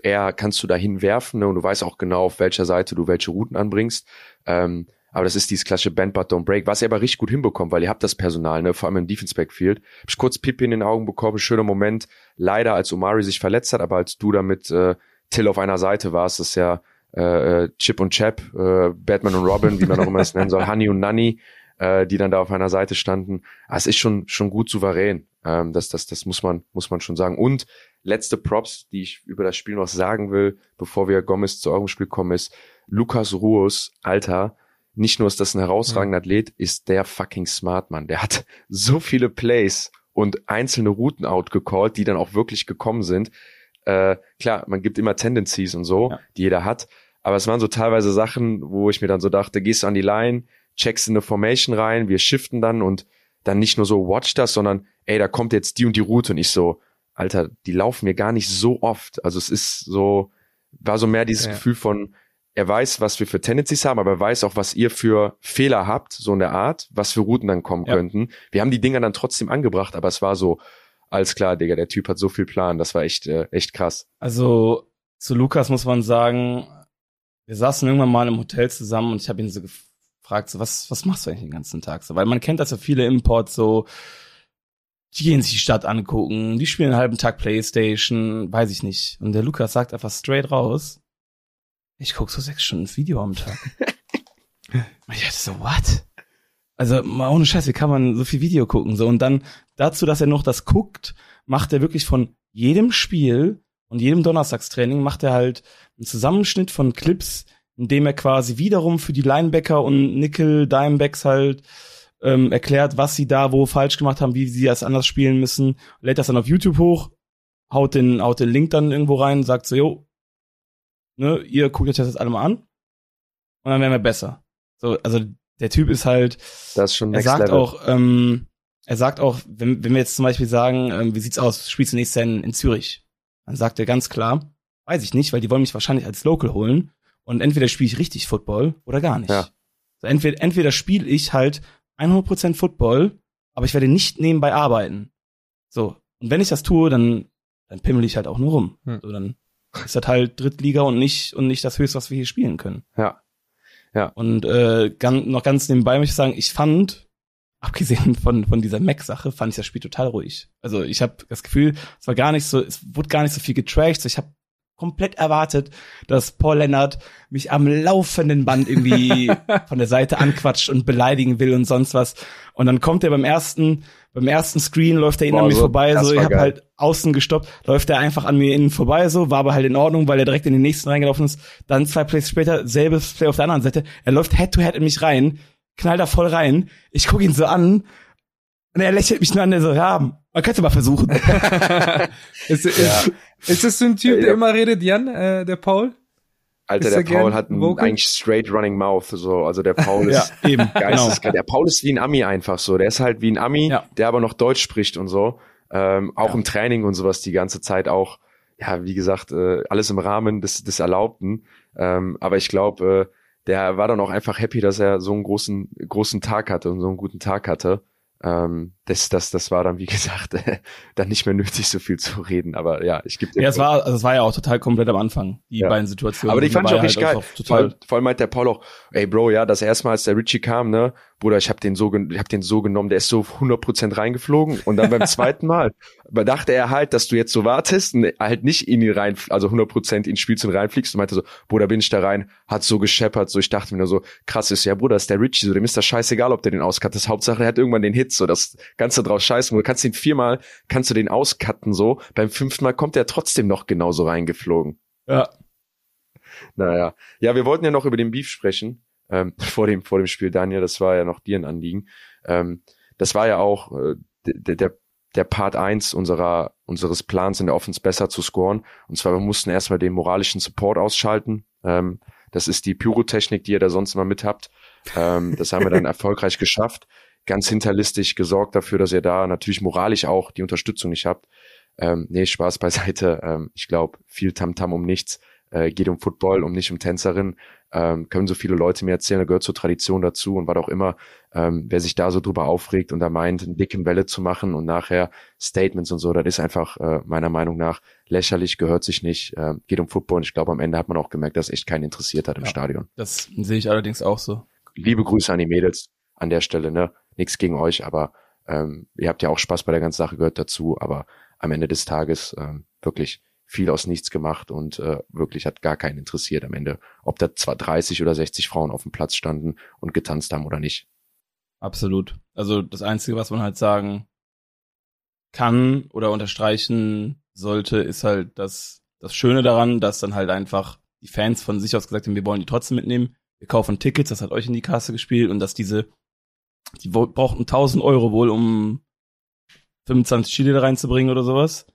eher kannst du dahin werfen, ne? Und du weißt auch genau, auf welcher Seite du welche Routen anbringst. Ähm, aber das ist dieses klassische Bend, but don't break, was ihr aber richtig gut hinbekommt, weil ihr habt das Personal, ne? Vor allem im Defense Backfield. Hab ich kurz Pipi in den Augen bekommen, schöner Moment. Leider, als Omari sich verletzt hat, aber als du damit, äh, Till auf einer Seite warst, das ist ja, äh, äh, Chip und Chap, äh, Batman und Robin, wie man auch immer es nennen soll, Honey und Nanny, äh, die dann da auf einer Seite standen. Ah, es ist schon schon gut souverän. Ähm, das das das muss man muss man schon sagen. Und letzte Props, die ich über das Spiel noch sagen will, bevor wir Gomez zu eurem Spiel kommen, ist Lukas Ruos, Alter. Nicht nur ist das ein herausragender Athlet, ist der fucking smart, Mann. Der hat so viele Plays und einzelne Routen outgecallt, die dann auch wirklich gekommen sind. Äh, klar, man gibt immer Tendencies und so, Ja. die jeder hat. Aber es waren so teilweise Sachen, wo ich mir dann so dachte, gehst du an die Line, checkst in eine Formation rein, wir shiften dann und dann nicht nur so watch das, sondern ey, da kommt jetzt die und die Route und ich so, Alter, die laufen mir gar nicht so oft. Also es ist so, war so mehr dieses Ja. Gefühl von, er weiß, was wir für Tendencies haben, aber er weiß auch, was ihr für Fehler habt, so in der Art, was für Routen dann kommen Ja. könnten. Wir haben die Dinger dann trotzdem angebracht, aber es war so, alles klar, Digga, der Typ hat so viel Plan, das war echt, äh, echt krass. Also zu Lukas muss man sagen, wir saßen irgendwann mal im Hotel zusammen und ich habe ihn so gefragt, so, was, was machst du eigentlich den ganzen Tag so? Weil man kennt das ja viele Imports so, die gehen sich die Stadt angucken, die spielen einen halben Tag Playstation, weiß ich nicht. Und der Lukas sagt einfach straight raus, ich guck so sechs Stunden Video am Tag. und ich dachte so, what? Also mal ohne Scheiß, wie kann man so viel Video gucken? So und dann dazu, dass er noch das guckt, macht er wirklich von jedem Spiel und jedem Donnerstagstraining macht er halt einen Zusammenschnitt von Clips, in dem er quasi wiederum für die Linebacker und Nickel Dimebacks halt ähm, erklärt, was sie da wo falsch gemacht haben, wie sie das anders spielen müssen, lädt das dann auf YouTube hoch, haut den, haut den Link dann irgendwo rein, sagt so, jo, ne, ihr guckt euch das jetzt alle mal an und dann werden wir besser. So, also der Typ ist halt, Das ist schon er sagt level. auch, ähm, er sagt auch, wenn, wenn wir jetzt zum Beispiel sagen, ähm, wie sieht's aus, spielst du nächstes Jahr in, in Zürich? Dann sagt er ganz klar, weiß ich nicht, weil die wollen mich wahrscheinlich als Local holen und entweder spiele ich richtig Football oder gar nicht. Ja. So, entweder entweder spiele ich halt 100% Football, aber ich werde nicht nebenbei arbeiten. So, und wenn ich das tue, dann dann pimmel ich halt auch nur rum. Hm. So, dann ist das halt Drittliga und nicht und nicht das höchste, was wir hier spielen können. Ja. Ja. Und äh, ganz, noch ganz nebenbei möchte ich sagen, ich fand, abgesehen von von dieser Mac-Sache, fand ich das Spiel total ruhig. Also ich habe das Gefühl, es war gar nicht so, es wurde gar nicht so viel getrashed. Ich habe komplett erwartet, dass Paul Lennart mich am laufenden Band irgendwie von der Seite anquatscht und beleidigen will und sonst was. Und dann kommt er beim ersten, beim ersten Screen läuft er innen an mir so, vorbei, so ich habe halt außen gestoppt, läuft er einfach an mir innen vorbei, so war aber halt in Ordnung, weil er direkt in den nächsten reingelaufen ist. Dann zwei Plays später selbes Play auf der anderen Seite. Er läuft Head to Head in mich rein, knallt da voll rein. Ich gucke ihn so an und er lächelt mich nur an, der so, ja, man könnte mal versuchen. ist, ist, ist das so ein Typ, der Ja. immer redet, Jan, äh, der Paul? Alter, Ist der er Paul hat einen eigentlich straight running mouth, so. Also der Paul ja, ist eben, genau. geisteskrank. Der Paul ist wie ein Ami einfach so. Der ist halt wie ein Ami, Ja. der aber noch Deutsch spricht und so. Ähm, auch Ja. im Training und sowas die ganze Zeit auch. Ja, wie gesagt, äh, alles im Rahmen des, des Erlaubten. Ähm, aber ich glaube, äh, der war dann auch einfach happy, dass er so einen großen, großen Tag hatte und so einen guten Tag hatte. ähm, das, das, das war dann, wie gesagt, dann nicht mehr nötig, so viel zu reden. Aber ja, ich gebe Ja, es war, also es war ja auch total komplett am Anfang, die Ja. beiden Situationen. Aber die fand ich auch richtig halt geil. auch Vor Total. allem, vor allem meint der Paul auch, ey Bro, ja, das erste Mal, als der Richie kam, ne, Bruder, ich hab den so, ich hab den so genommen, der ist so 100% reingeflogen und dann beim zweiten Mal bedachte er halt, dass du jetzt so wartest und halt nicht in ihn rein, also 100% ins Spiel und reinfliegst und meinte so, Bruder, bin ich da rein, hat so gescheppert, so, ich dachte mir nur so, krass ist, ja, Bruder, ist der Richie, so, dem ist das scheißegal, ob der den auskattet, Hauptsache, er hat irgendwann den Hit, so, das kannst du drauf scheißen, du kannst den viermal, kannst du den auscutten, so, beim fünften Mal kommt er trotzdem noch genauso reingeflogen. Ja. Naja. Ja, wir wollten ja noch über den Beef sprechen, ähm, vor dem, vor dem Spiel, Daniel, das war ja noch dir ein Anliegen. Ähm, das war ja auch äh, der, der, der Part eins unserer, unseres Plans in der Offense besser zu scoren. Und zwar, wir mussten erstmal den moralischen Support ausschalten. Ähm, das ist die Pyrotechnik, die ihr da sonst immer mit habt. Ähm, das haben wir dann erfolgreich geschafft. Ganz hinterlistig gesorgt dafür, dass ihr da natürlich moralisch auch die Unterstützung nicht habt. Ähm, nee, Spaß beiseite. Ähm, ich glaube, viel Tamtam um nichts. Äh, geht um Football, um nicht um Tänzerin. Ähm, können so viele Leute mir erzählen, da gehört zur Tradition dazu und was auch immer. Ähm, wer sich da so drüber aufregt und da meint, einen dicken Welle zu machen und nachher Statements und so, das ist einfach äh, meiner Meinung nach lächerlich, gehört sich nicht, äh, geht um Football und ich glaube, am Ende hat man auch gemerkt, dass echt keinen interessiert hat im Ja. Stadion. Das sehe ich allerdings auch so. Liebe Grüße an die Mädels an der Stelle, ne? Nichts gegen euch, aber ähm, ihr habt ja auch Spaß bei der ganzen Sache, gehört dazu, aber am Ende des Tages ähm, wirklich viel aus nichts gemacht und äh, wirklich hat gar keinen interessiert am Ende, ob da zwar 30 oder 60 Frauen auf dem Platz standen und getanzt haben oder nicht. Absolut. Also das Einzige, was man halt sagen kann oder unterstreichen sollte, ist halt das, das Schöne daran, dass dann halt einfach die Fans von sich aus gesagt haben, wir wollen die trotzdem mitnehmen. Wir kaufen Tickets, das hat euch in die Kasse gespielt und dass diese, die brauchten 1000 Euro wohl, um 25 Chile da reinzubringen oder sowas.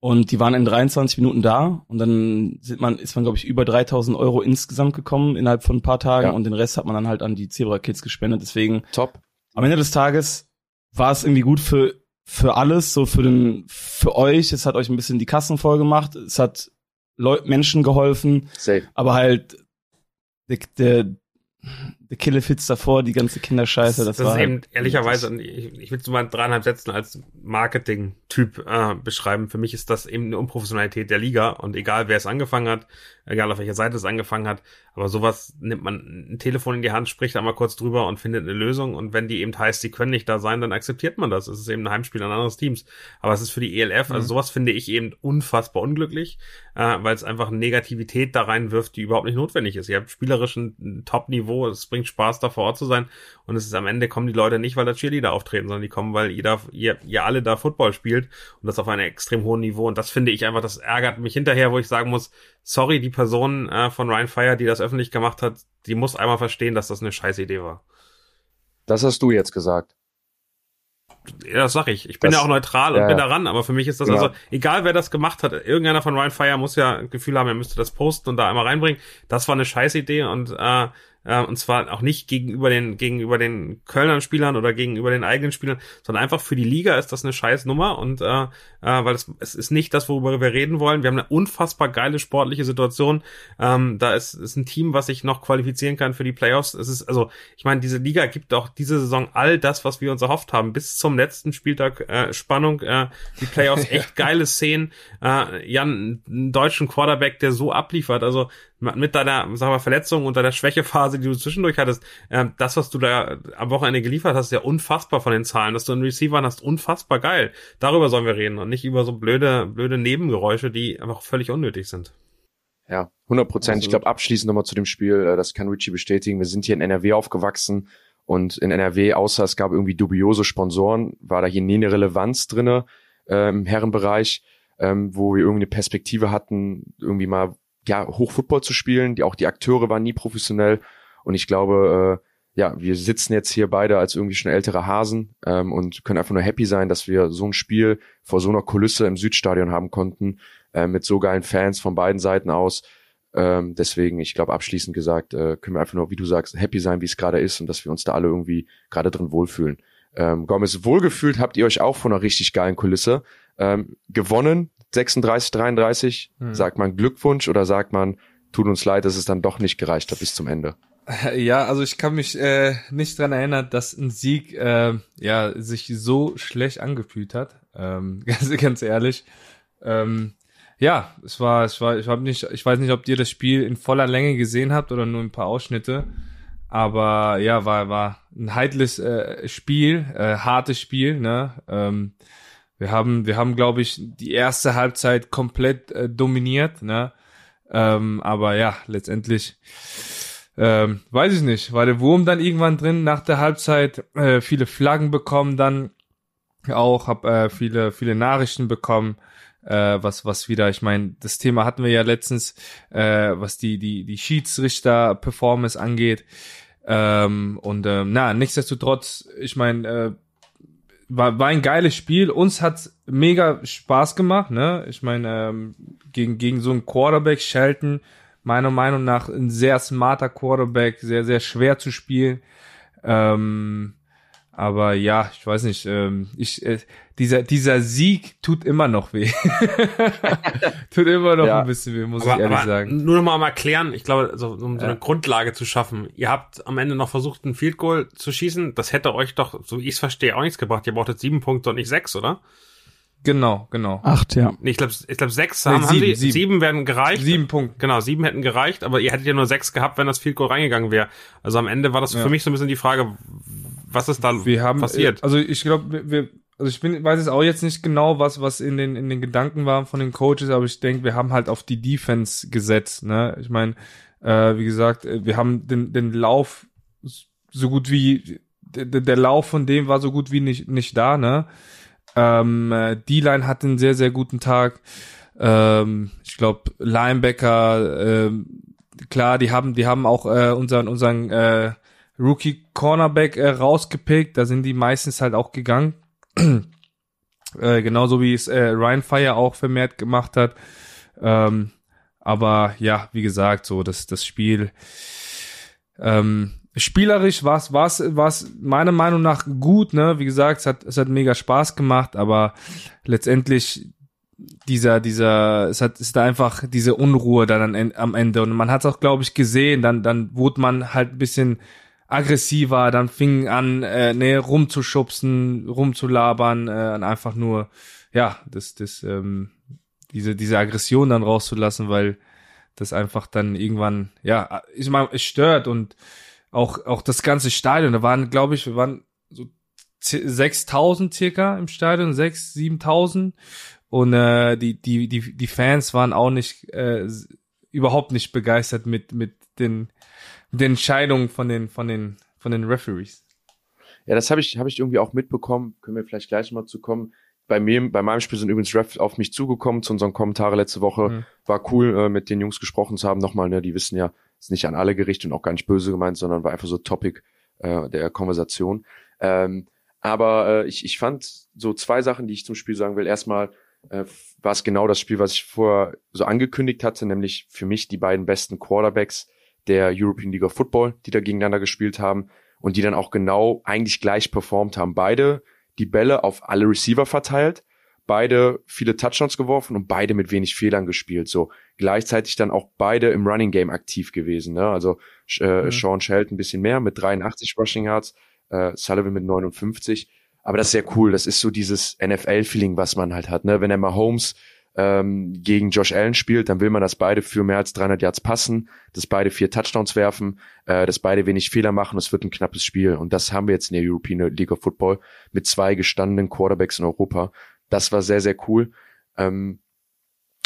Und die waren in 23 Minuten da und dann sind man, ist man, glaube ich, über 3000 Euro insgesamt gekommen innerhalb von ein paar Tagen Ja. und den Rest hat man dann halt an die Zebra Kids gespendet. Deswegen Top. am Ende des Tages war es irgendwie gut für für alles, so für den für euch. Es hat euch ein bisschen die Kassen voll gemacht. Es hat Leu Menschen geholfen, Safe. aber halt der, der Killefits davor, die ganze Kinderscheiße, das, das war ist halt, eben ehrlicherweise, und ich, ich will es mal in dreieinhalb Sätzen als Marketing-Typ äh, beschreiben. Für mich ist das eben eine Unprofessionalität der Liga und egal wer es angefangen hat, egal auf welcher Seite es angefangen hat, aber sowas nimmt man ein Telefon in die Hand, spricht einmal kurz drüber und findet eine Lösung und wenn die eben heißt, die können nicht da sein, dann akzeptiert man das. Es ist eben ein Heimspiel an anderes Teams. Aber es ist für die ELF, also Mhm. sowas finde ich eben unfassbar unglücklich, äh, weil es einfach eine Negativität da reinwirft, die überhaupt nicht notwendig ist. Ihr habt spielerisch ein, ein Top-Niveau, es bringt Spaß, da vor Ort zu sein und es ist am Ende kommen die Leute nicht, weil da Cheerleader auftreten, sondern die kommen, weil ihr, da, ihr, ihr alle da Football spielt und das auf einem extrem hohen Niveau und das finde ich einfach, das ärgert mich hinterher, wo ich sagen muss, sorry, die Person äh, von Ryan Fire, die das öffentlich gemacht hat, die muss einmal verstehen, dass das eine scheiß Idee war. Das hast du jetzt gesagt. Ja, das sag ich. Ich bin Das- ja auch neutral und ja, bin ja. daran, aber für mich ist das Genau. also, egal wer das gemacht hat, irgendeiner von Ryan Fire muss ja ein Gefühl haben, er müsste das posten und da einmal reinbringen. Das war eine scheiß Idee und, äh, äh, und zwar auch nicht gegenüber den, gegenüber den Kölnern Spielern oder gegenüber den eigenen Spielern, sondern einfach für die Liga ist das eine scheiß Nummer und, äh, äh, weil es, es ist nicht das, worüber wir reden wollen. Wir haben eine unfassbar geile sportliche Situation. Ähm, da ist, ist ein Team, was sich noch qualifizieren kann für die Playoffs. Es ist, also, ich meine, diese Liga gibt auch diese Saison all das, was wir uns erhofft haben, bis zum letzten Spieltag äh, Spannung, äh, die Playoffs, echt geile Szenen. Äh, Jan, einen deutschen Quarterback, der so abliefert, also mit deiner, sag mal, Verletzung und deiner Schwächephase, die du zwischendurch hattest, äh, das, was du da am Wochenende geliefert hast, ist ja unfassbar von den Zahlen, dass du einen Receiver hast, unfassbar geil. Darüber sollen wir reden und nicht über so blöde, blöde Nebengeräusche, die einfach völlig unnötig sind. Ja, 100 Prozent. Ich Absolut. glaube, abschließend nochmal zu dem Spiel, äh, das kann Richie bestätigen. Wir sind hier in NRW aufgewachsen und in NRW, außer es gab irgendwie dubiose Sponsoren, war da hier nie eine Relevanz drinne äh, im Herrenbereich, ähm, wo wir irgendwie eine Perspektive hatten, irgendwie mal ja Hochfootball zu spielen. Die auch die Akteure waren nie professionell und ich glaube, äh, ja, wir sitzen jetzt hier beide als irgendwie schon ältere Hasen ähm, und können einfach nur happy sein, dass wir so ein Spiel vor so einer Kulisse im Südstadion haben konnten äh, mit so geilen Fans von beiden Seiten aus. Ähm, deswegen, ich glaube, abschließend gesagt, äh, können wir einfach nur, wie du sagst, happy sein, wie es gerade ist und dass wir uns da alle irgendwie gerade drin wohlfühlen. Ähm, Gomez, wohlgefühlt habt ihr euch auch von einer richtig geilen Kulisse. Ähm, gewonnen, 36, 33. Hm. Sagt man Glückwunsch oder sagt man, tut uns leid, dass es dann doch nicht gereicht hat bis zum Ende? Ja, also ich kann mich äh, nicht dran erinnern, dass ein Sieg äh, ja sich so schlecht angefühlt hat. Ähm, ganz, ganz ehrlich. Ähm, ja, es war, es war, ich habe nicht, ich weiß nicht, ob ihr das Spiel in voller Länge gesehen habt oder nur ein paar Ausschnitte. Aber ja, war, war ein heitles äh, Spiel, äh, hartes Spiel, ne? Ähm, wir haben, wir haben, glaube ich, die erste Halbzeit komplett äh, dominiert, ne? Ähm, aber ja, letztendlich ähm, weiß ich nicht, war der Wurm dann irgendwann drin nach der Halbzeit, äh, viele Flaggen bekommen dann auch, hab äh, viele, viele Nachrichten bekommen, äh, was, was wieder, ich meine, das Thema hatten wir ja letztens, äh, was die, die, die Schiedsrichter-Performance angeht. Ähm, und ähm, na, nichtsdestotrotz, ich meine, äh, war, war ein geiles Spiel. Uns hat mega Spaß gemacht, ne? Ich meine, ähm, gegen, gegen so einen Quarterback, Shelton, meiner Meinung nach ein sehr smarter Quarterback, sehr, sehr schwer zu spielen. Ähm, aber ja, ich weiß nicht, ähm, ich, äh, dieser, dieser Sieg tut immer noch weh. tut immer noch ja. ein bisschen weh, muss aber, ich ehrlich sagen. Nur noch mal erklären, ich glaube, so, um so eine ja. Grundlage zu schaffen. Ihr habt am Ende noch versucht, ein Field Goal zu schießen. Das hätte euch doch, so wie ich es verstehe, auch nichts gebracht. Ihr brauchtet sieben Punkte und nicht sechs, oder? Genau, genau. Acht, ja. Nee, ich glaube, ich glaub, sechs nee, haben, sieben, haben sie, sieben. sieben werden gereicht. Sieben Punkte. Genau, sieben hätten gereicht, aber ihr hättet ja nur sechs gehabt, wenn das Field Goal reingegangen wäre. Also am Ende war das ja. für mich so ein bisschen die Frage, was ist da wir haben, passiert? Also ich glaube, wir, also ich bin, weiß jetzt auch jetzt nicht genau, was, was in den, in den Gedanken war von den Coaches, aber ich denke, wir haben halt auf die Defense gesetzt, ne? Ich meine, äh, wie gesagt, äh, wir haben den, den Lauf so gut wie, der, der Lauf von dem war so gut wie nicht, nicht da, ne? Ähm, äh, D-Line hat einen sehr, sehr guten Tag. Ähm, ich glaube, Linebacker, äh, klar, die haben, die haben auch äh, unseren, unseren äh, Rookie Cornerback äh, rausgepickt. Da sind die meistens halt auch gegangen. äh, genauso wie es äh, Ryan Fire auch vermehrt gemacht hat. Ähm, aber ja, wie gesagt, so das, das Spiel. Ähm, spielerisch war es war's, war's meiner Meinung nach gut, ne? Wie gesagt, es hat, es hat mega Spaß gemacht, aber letztendlich dieser, dieser, es hat, ist einfach diese Unruhe dann an, am Ende und man hat es auch, glaube ich, gesehen, dann, dann wurde man halt ein bisschen aggressiver, dann fing an, äh, ne, rumzuschubsen, rumzulabern, äh, einfach nur, ja, das, das, ähm, diese, diese Aggression dann rauszulassen, weil das einfach dann irgendwann, ja, ich meine, es stört und auch, auch das ganze Stadion, da waren, glaube ich, wir waren so 6000 circa im Stadion, 6, 7000 und äh, die, die, die, die Fans waren auch nicht, äh, überhaupt nicht begeistert mit, mit den, mit den Entscheidungen von den, von den, von den Referees. Ja, das habe ich, habe ich irgendwie auch mitbekommen. Können wir vielleicht gleich mal zu kommen. Bei mir, bei meinem Spiel sind übrigens Ref auf mich zugekommen zu unseren Kommentaren letzte Woche. Mhm. War cool, äh, mit den Jungs gesprochen zu haben. Nochmal, ne, die wissen ja, ist nicht an alle gerichtet und auch gar nicht böse gemeint, sondern war einfach so Topic äh, der Konversation. Ähm, aber äh, ich, ich fand so zwei Sachen, die ich zum Spiel sagen will. Erstmal äh, war es genau das Spiel, was ich vorher so angekündigt hatte, nämlich für mich die beiden besten Quarterbacks der European League of Football, die da gegeneinander gespielt haben und die dann auch genau eigentlich gleich performt haben. Beide die Bälle auf alle Receiver verteilt, beide viele Touchdowns geworfen und beide mit wenig Fehlern gespielt. So gleichzeitig dann auch beide im Running Game aktiv gewesen. Ne? Also äh, mhm. Sean Shelton ein bisschen mehr mit 83 Rushing Yards, äh, Sullivan mit 59. Aber das ist sehr cool. Das ist so dieses NFL-Feeling, was man halt hat. Ne? Wenn er mal Holmes ähm, gegen Josh Allen spielt, dann will man, dass beide für mehr als 300 Yards passen, dass beide vier Touchdowns werfen, äh, dass beide wenig Fehler machen. Es wird ein knappes Spiel. Und das haben wir jetzt in der European League of Football mit zwei gestandenen Quarterbacks in Europa. Das war sehr, sehr cool. Ähm,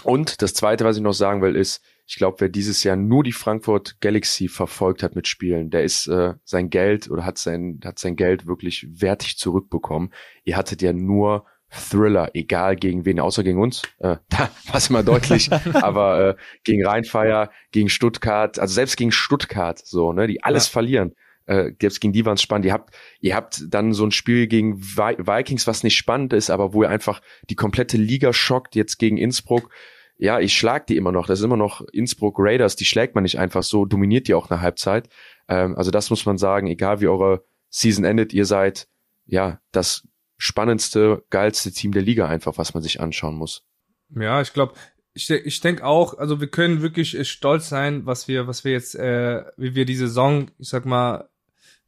und das Zweite, was ich noch sagen will, ist, ich glaube, wer dieses Jahr nur die Frankfurt Galaxy verfolgt hat mit Spielen, der ist äh, sein Geld oder hat sein, hat sein Geld wirklich wertig zurückbekommen. Ihr hattet ja nur Thriller, egal gegen wen, außer gegen uns. Äh, da war es immer deutlich, aber äh, gegen Rheinfeier, gegen Stuttgart, also selbst gegen Stuttgart, so, ne, die alles ja. verlieren. Äh, selbst gegen die waren es spannend. Ihr habt, ihr habt dann so ein Spiel gegen Vikings, was nicht spannend ist, aber wo ihr einfach die komplette Liga schockt, jetzt gegen Innsbruck. Ja, ich schlag die immer noch. Das ist immer noch Innsbruck Raiders, die schlägt man nicht einfach so, dominiert die auch eine Halbzeit. Ähm, also das muss man sagen, egal wie eure Season endet, ihr seid ja das spannendste, geilste Team der Liga einfach, was man sich anschauen muss. Ja, ich glaube, ich, ich denke auch, also wir können wirklich äh, stolz sein, was wir, was wir jetzt, äh, wie wir die Saison, ich sag mal,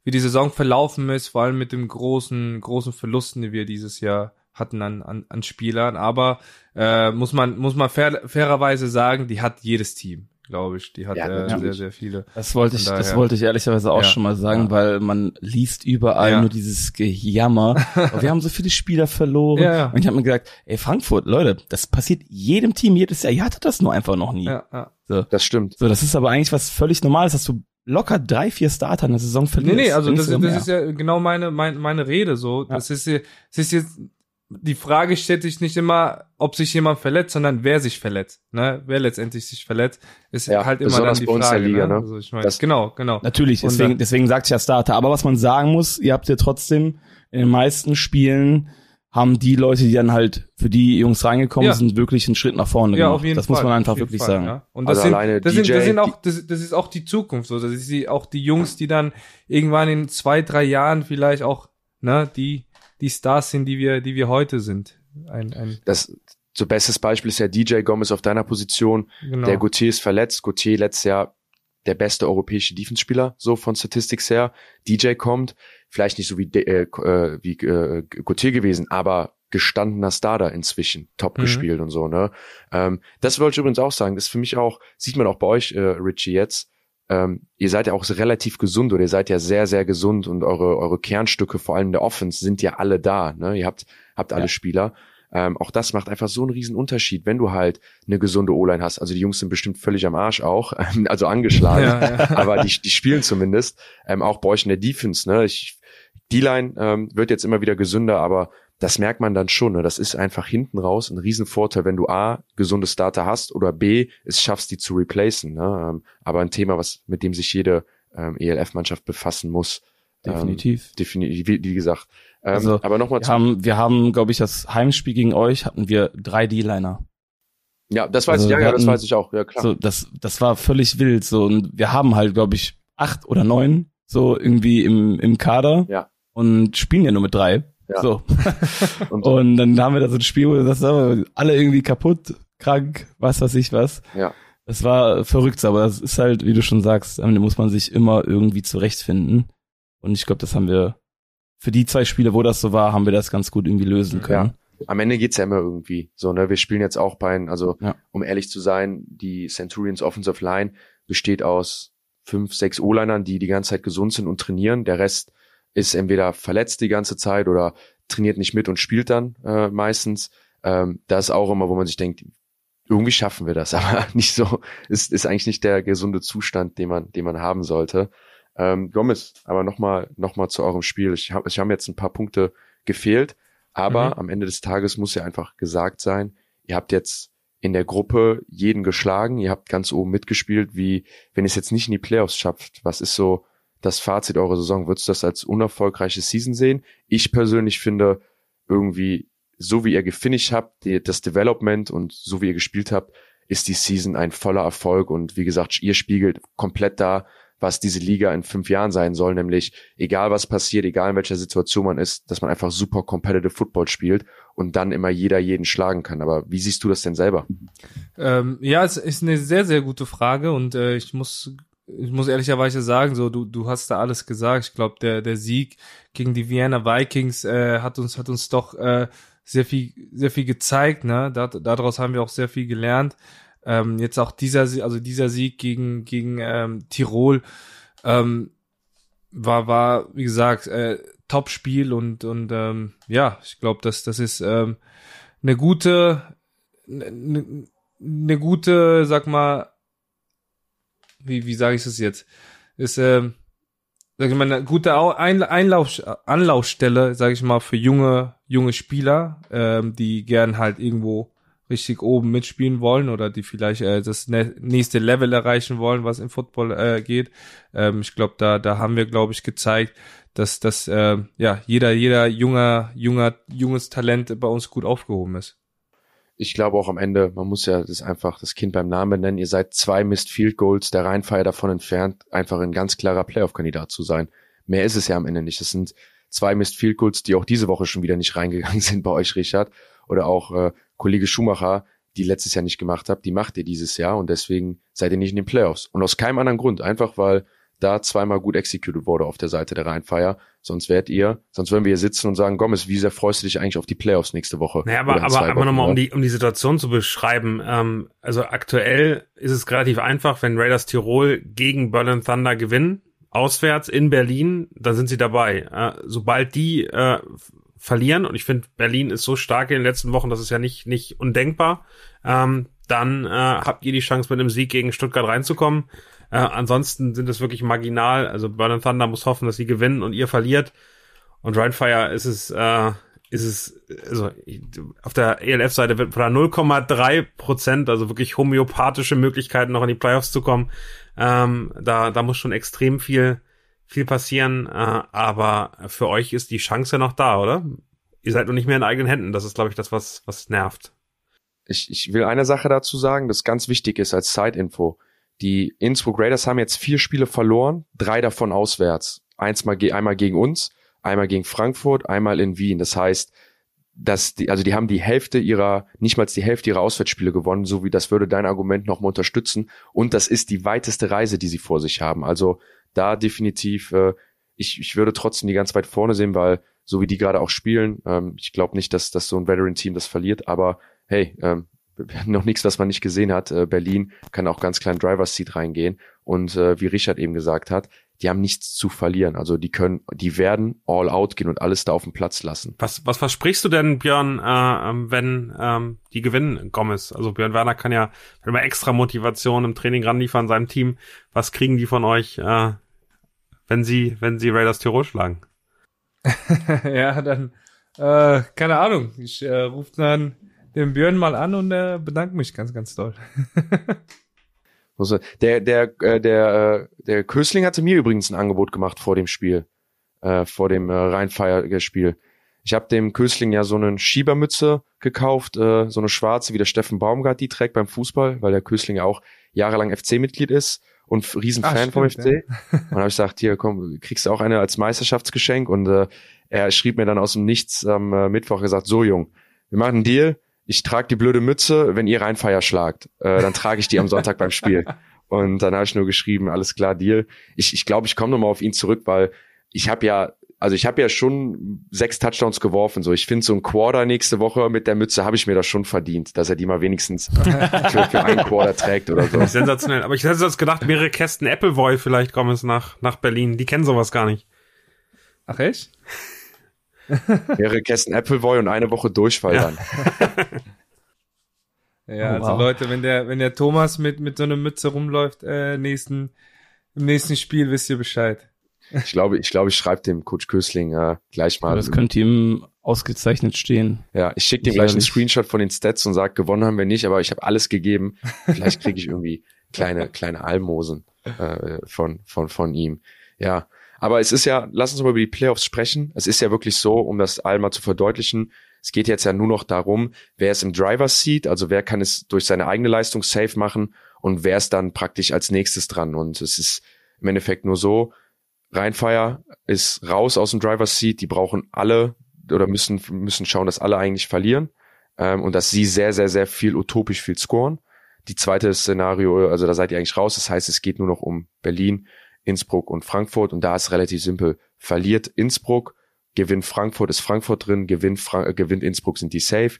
wie die Saison verlaufen ist, vor allem mit dem großen, großen Verlusten, die wir dieses Jahr hatten an, an, an Spielern. Aber äh, muss man, muss man fair, fairerweise sagen, die hat jedes Team glaube ich. Die hat ja, äh, sehr, sehr viele. Das wollte ich, das wollte ich ehrlicherweise auch ja, schon mal sagen, ja. weil man liest überall nur dieses Gejammer. wir haben so viele Spieler verloren. Ja, Und ich habe mir gesagt, ey, Frankfurt, Leute, das passiert jedem Team jedes Jahr. Ihr hattet das nur einfach noch nie. Ja, ja. So. Das stimmt. So, das ist aber eigentlich was völlig Normales, dass du locker drei, vier Starter in der Saison verlierst. Nee, nee, also das, das ist ja genau meine, meine, meine Rede so. Das ist, das ist jetzt die Frage stellt sich nicht immer, ob sich jemand verletzt, sondern wer sich verletzt. Ne? Wer letztendlich sich verletzt, ist ja, halt immer dann die Frage. Liga, ne? Also ich mein, das, genau, genau. Natürlich, deswegen, deswegen sagt ich ja Starter. Aber was man sagen muss, ihr habt ja trotzdem in den meisten Spielen haben die Leute, die dann halt für die Jungs reingekommen ja. sind, wirklich einen Schritt nach vorne ja, gemacht. Auf jeden das Fall, muss man einfach wirklich Fall, sagen. Ja. Und das, also sind, alleine das, DJ, sind, das sind auch, das, das ist auch die Zukunft. So. Das ist die, auch die Jungs, die dann irgendwann in zwei, drei Jahren vielleicht auch, ne, die die Stars sind, die wir, die wir heute sind. Ein, ein das so bestes Beispiel ist ja DJ Gomez auf deiner Position. Genau. Der Gauthier ist verletzt. Gauthier letztes Jahr der beste europäische Defense-Spieler, so von Statistics her. DJ kommt, vielleicht nicht so wie, äh, äh, wie äh, Gauthier gewesen, aber gestandener Star da inzwischen, top mhm. gespielt und so, ne? Ähm, das wollte ich übrigens auch sagen, das ist für mich auch, sieht man auch bei euch, äh, Richie, jetzt, ähm, ihr seid ja auch relativ gesund oder ihr seid ja sehr, sehr gesund und eure, eure Kernstücke, vor allem der Offense, sind ja alle da. Ne? Ihr habt, habt alle ja. Spieler. Ähm, auch das macht einfach so einen riesen Unterschied, wenn du halt eine gesunde O-Line hast. Also die Jungs sind bestimmt völlig am Arsch auch, also angeschlagen, ja, ja. aber die, die spielen zumindest. Ähm, auch bei euch in der Defense, ne? Ich, die Line ähm, wird jetzt immer wieder gesünder, aber das merkt man dann schon. Ne? Das ist einfach hinten raus ein Riesenvorteil, wenn du A, gesunde Starter hast oder B, es schaffst, die zu replacen. Ne? Ähm, aber ein Thema, was mit dem sich jede ähm, ELF-Mannschaft befassen muss. Definitiv. Ähm, definitiv, wie, wie gesagt. Ähm, also, aber nochmal wir haben, wir haben, glaube ich, das Heimspiel gegen euch hatten wir drei D-Liner. Ja, das weiß also ich, ja, ja, das weiß ich auch, ja klar. So, das, das war völlig wild. So, und wir haben halt, glaube ich, acht oder neun so irgendwie im, im Kader ja. und spielen ja nur mit drei. Ja. So. und, und, dann haben wir da so ein Spiel, wo das alle irgendwie kaputt, krank, was weiß ich was. Ja. Das war verrückt, aber das ist halt, wie du schon sagst, da muss man sich immer irgendwie zurechtfinden. Und ich glaube, das haben wir für die zwei Spiele, wo das so war, haben wir das ganz gut irgendwie lösen können. Ja. Am Ende geht's ja immer irgendwie. So, ne, wir spielen jetzt auch bei, also ja. um ehrlich zu sein, die Centurions Offensive Line besteht aus fünf, sechs O-Linern, die die ganze Zeit gesund sind und trainieren. Der Rest ist entweder verletzt die ganze Zeit oder trainiert nicht mit und spielt dann äh, meistens. Ähm, das ist auch immer, wo man sich denkt, irgendwie schaffen wir das, aber nicht so, ist, ist eigentlich nicht der gesunde Zustand, den man, den man haben sollte. Ähm, Gomez, aber nochmal noch mal zu eurem Spiel. Ich habe ich hab jetzt ein paar Punkte gefehlt, aber mhm. am Ende des Tages muss ja einfach gesagt sein, ihr habt jetzt in der Gruppe jeden geschlagen, ihr habt ganz oben mitgespielt, wie wenn es jetzt nicht in die Playoffs schafft. Was ist so das Fazit eurer Saison? Würdest du das als unerfolgreiche Season sehen? Ich persönlich finde irgendwie, so wie ihr gefinisht habt, die, das Development und so wie ihr gespielt habt, ist die Season ein voller Erfolg und wie gesagt, ihr spiegelt komplett da, was diese Liga in fünf Jahren sein soll, nämlich egal was passiert, egal in welcher Situation man ist, dass man einfach super competitive Football spielt und dann immer jeder jeden schlagen kann. Aber wie siehst du das denn selber? Ähm, ja, es ist eine sehr, sehr gute Frage und äh, ich muss ich muss ehrlicherweise sagen, so du du hast da alles gesagt. Ich glaube, der der Sieg gegen die Vienna Vikings äh, hat uns hat uns doch äh, sehr viel sehr viel gezeigt. Ne, da, daraus haben wir auch sehr viel gelernt. Ähm, jetzt auch dieser also dieser Sieg gegen gegen ähm, Tirol ähm, war war wie gesagt äh, Top-Spiel und und ähm, ja, ich glaube, dass das ist ähm, eine gute eine, eine gute, sag mal wie, wie sage ich das jetzt? Ist, ähm, sag ich mal, eine gute Ein Einlauf Anlaufstelle, sage ich mal, für junge, junge Spieler, ähm, die gern halt irgendwo richtig oben mitspielen wollen oder die vielleicht äh, das nächste Level erreichen wollen, was im Football äh, geht. Ähm, ich glaube, da, da haben wir, glaube ich, gezeigt, dass, dass äh, ja jeder, jeder junger, junger, junges Talent bei uns gut aufgehoben ist ich glaube auch am Ende, man muss ja das einfach das Kind beim Namen nennen. Ihr seid zwei Missed Field Goals der Rheinfeier davon entfernt, einfach ein ganz klarer Playoff-Kandidat zu sein. Mehr ist es ja am Ende nicht. Es sind zwei Missed Field Goals, die auch diese Woche schon wieder nicht reingegangen sind bei euch, Richard. Oder auch äh, Kollege Schumacher, die letztes Jahr nicht gemacht habt, die macht ihr dieses Jahr und deswegen seid ihr nicht in den Playoffs. Und aus keinem anderen Grund, einfach weil da zweimal gut executed wurde auf der Seite der Rheinfeier. Sonst wärt ihr, sonst würden wir hier sitzen und sagen, Gomez, wie sehr freust du dich eigentlich auf die Playoffs nächste Woche? Naja, aber, aber, aber nochmal, um die, um die Situation zu beschreiben. Ähm, also aktuell ist es relativ einfach, wenn Raiders Tirol gegen Berlin Thunder gewinnen, auswärts in Berlin, dann sind sie dabei. Äh, sobald die äh, verlieren, und ich finde, Berlin ist so stark in den letzten Wochen, das ist ja nicht, nicht undenkbar, ähm, dann äh, habt ihr die Chance, mit einem Sieg gegen Stuttgart reinzukommen. Äh, ansonsten sind es wirklich marginal. Also Berlin Thunder muss hoffen, dass sie gewinnen und ihr verliert. Und Rheinfire ist es, äh, ist es, also auf der ELF-Seite wird von 0,3 Prozent, also wirklich homöopathische Möglichkeiten, noch in die Playoffs zu kommen. Ähm, da, da muss schon extrem viel, viel passieren. Äh, aber für euch ist die Chance noch da, oder? Ihr seid noch nicht mehr in eigenen Händen. Das ist, glaube ich, das, was, was nervt. Ich, ich will eine Sache dazu sagen, das ganz wichtig ist als Side-Info. Die Innsbruck Raiders haben jetzt vier Spiele verloren, drei davon auswärts. Eins mal, einmal gegen uns, einmal gegen Frankfurt, einmal in Wien. Das heißt, dass die, also die haben die Hälfte ihrer, nicht mal die Hälfte ihrer Auswärtsspiele gewonnen, so wie das würde dein Argument nochmal unterstützen. Und das ist die weiteste Reise, die sie vor sich haben. Also da definitiv, äh, ich, ich würde trotzdem die ganz weit vorne sehen, weil so wie die gerade auch spielen, ähm, ich glaube nicht, dass, dass so ein Veteran-Team das verliert, aber hey, ähm, noch nichts, was man nicht gesehen hat. Äh, Berlin kann auch ganz klein Driver's Seat reingehen. Und äh, wie Richard eben gesagt hat, die haben nichts zu verlieren. Also die können, die werden all out gehen und alles da auf den Platz lassen. Was, was versprichst du denn, Björn, äh, ähm, wenn ähm, die gewinnen, Gomez? Also Björn Werner kann ja immer extra Motivation im Training ranliefern seinem Team. Was kriegen die von euch, äh, wenn sie, wenn sie Raiders Tirol schlagen? ja, dann, äh, keine Ahnung. Ich äh, rufe dann den Björn mal an und äh, bedanke mich ganz, ganz doll. der, der, äh, der, äh, der Kösling hatte mir übrigens ein Angebot gemacht vor dem Spiel, äh, vor dem äh, Rheinfeier-Spiel. Ich habe dem Kösling ja so eine Schiebermütze gekauft, äh, so eine schwarze, wie der Steffen Baumgart die trägt beim Fußball, weil der Kösling ja auch jahrelang FC-Mitglied ist und Riesenfan Ach, vom FC. Ja. Und habe ich gesagt, hier komm, kriegst du auch eine als Meisterschaftsgeschenk. Und äh, er schrieb mir dann aus dem Nichts am äh, Mittwoch gesagt, so Jung, wir machen einen Deal, ich trage die blöde Mütze, wenn ihr Rheinfeier schlagt, äh, dann trage ich die am Sonntag beim Spiel. Und dann habe ich nur geschrieben, alles klar, Deal. Ich ich, glaube, ich komme nochmal auf ihn zurück, weil ich habe ja, also ich habe ja schon sechs Touchdowns geworfen. So, ich finde so ein Quarter nächste Woche mit der Mütze habe ich mir das schon verdient, dass er die mal wenigstens für, für einen Quarter trägt oder so. Sensationell. Aber ich hätte sonst gedacht, mehrere Kästen Appleboy vielleicht kommen es nach nach Berlin. Die kennen sowas gar nicht. Ach echt? Mehrere Kästen Appleboy und eine Woche Durchfall ja. dann. ja, oh, also wow. Leute, wenn der, wenn der Thomas mit, mit so einer Mütze rumläuft, äh, nächsten, im nächsten Spiel wisst ihr Bescheid. Ich glaube, ich glaube, ich schreibe dem Coach Kösling äh, gleich mal. Das könnte ihm ausgezeichnet stehen. Ja, ich schicke dem gleich einen Screenshot von den Stats und sage, gewonnen haben wir nicht, aber ich habe alles gegeben. Vielleicht kriege ich irgendwie kleine kleine Almosen äh, von von von ihm. Ja, aber es ist ja, lass uns mal über die Playoffs sprechen. Es ist ja wirklich so, um das einmal zu verdeutlichen, es geht jetzt ja nur noch darum, wer ist im Driver's Seat, also wer kann es durch seine eigene Leistung safe machen und wer ist dann praktisch als nächstes dran. Und es ist im Endeffekt nur so, Rheinfire ist raus aus dem Driver's Seat, die brauchen alle oder müssen, müssen schauen, dass alle eigentlich verlieren ähm, und dass sie sehr, sehr, sehr viel utopisch viel scoren. Die zweite Szenario, also da seid ihr eigentlich raus, das heißt, es geht nur noch um Berlin Innsbruck und Frankfurt. Und da ist relativ simpel. Verliert Innsbruck, gewinnt Frankfurt, ist Frankfurt drin, gewinnt, Fra äh, gewinnt Innsbruck, sind die safe.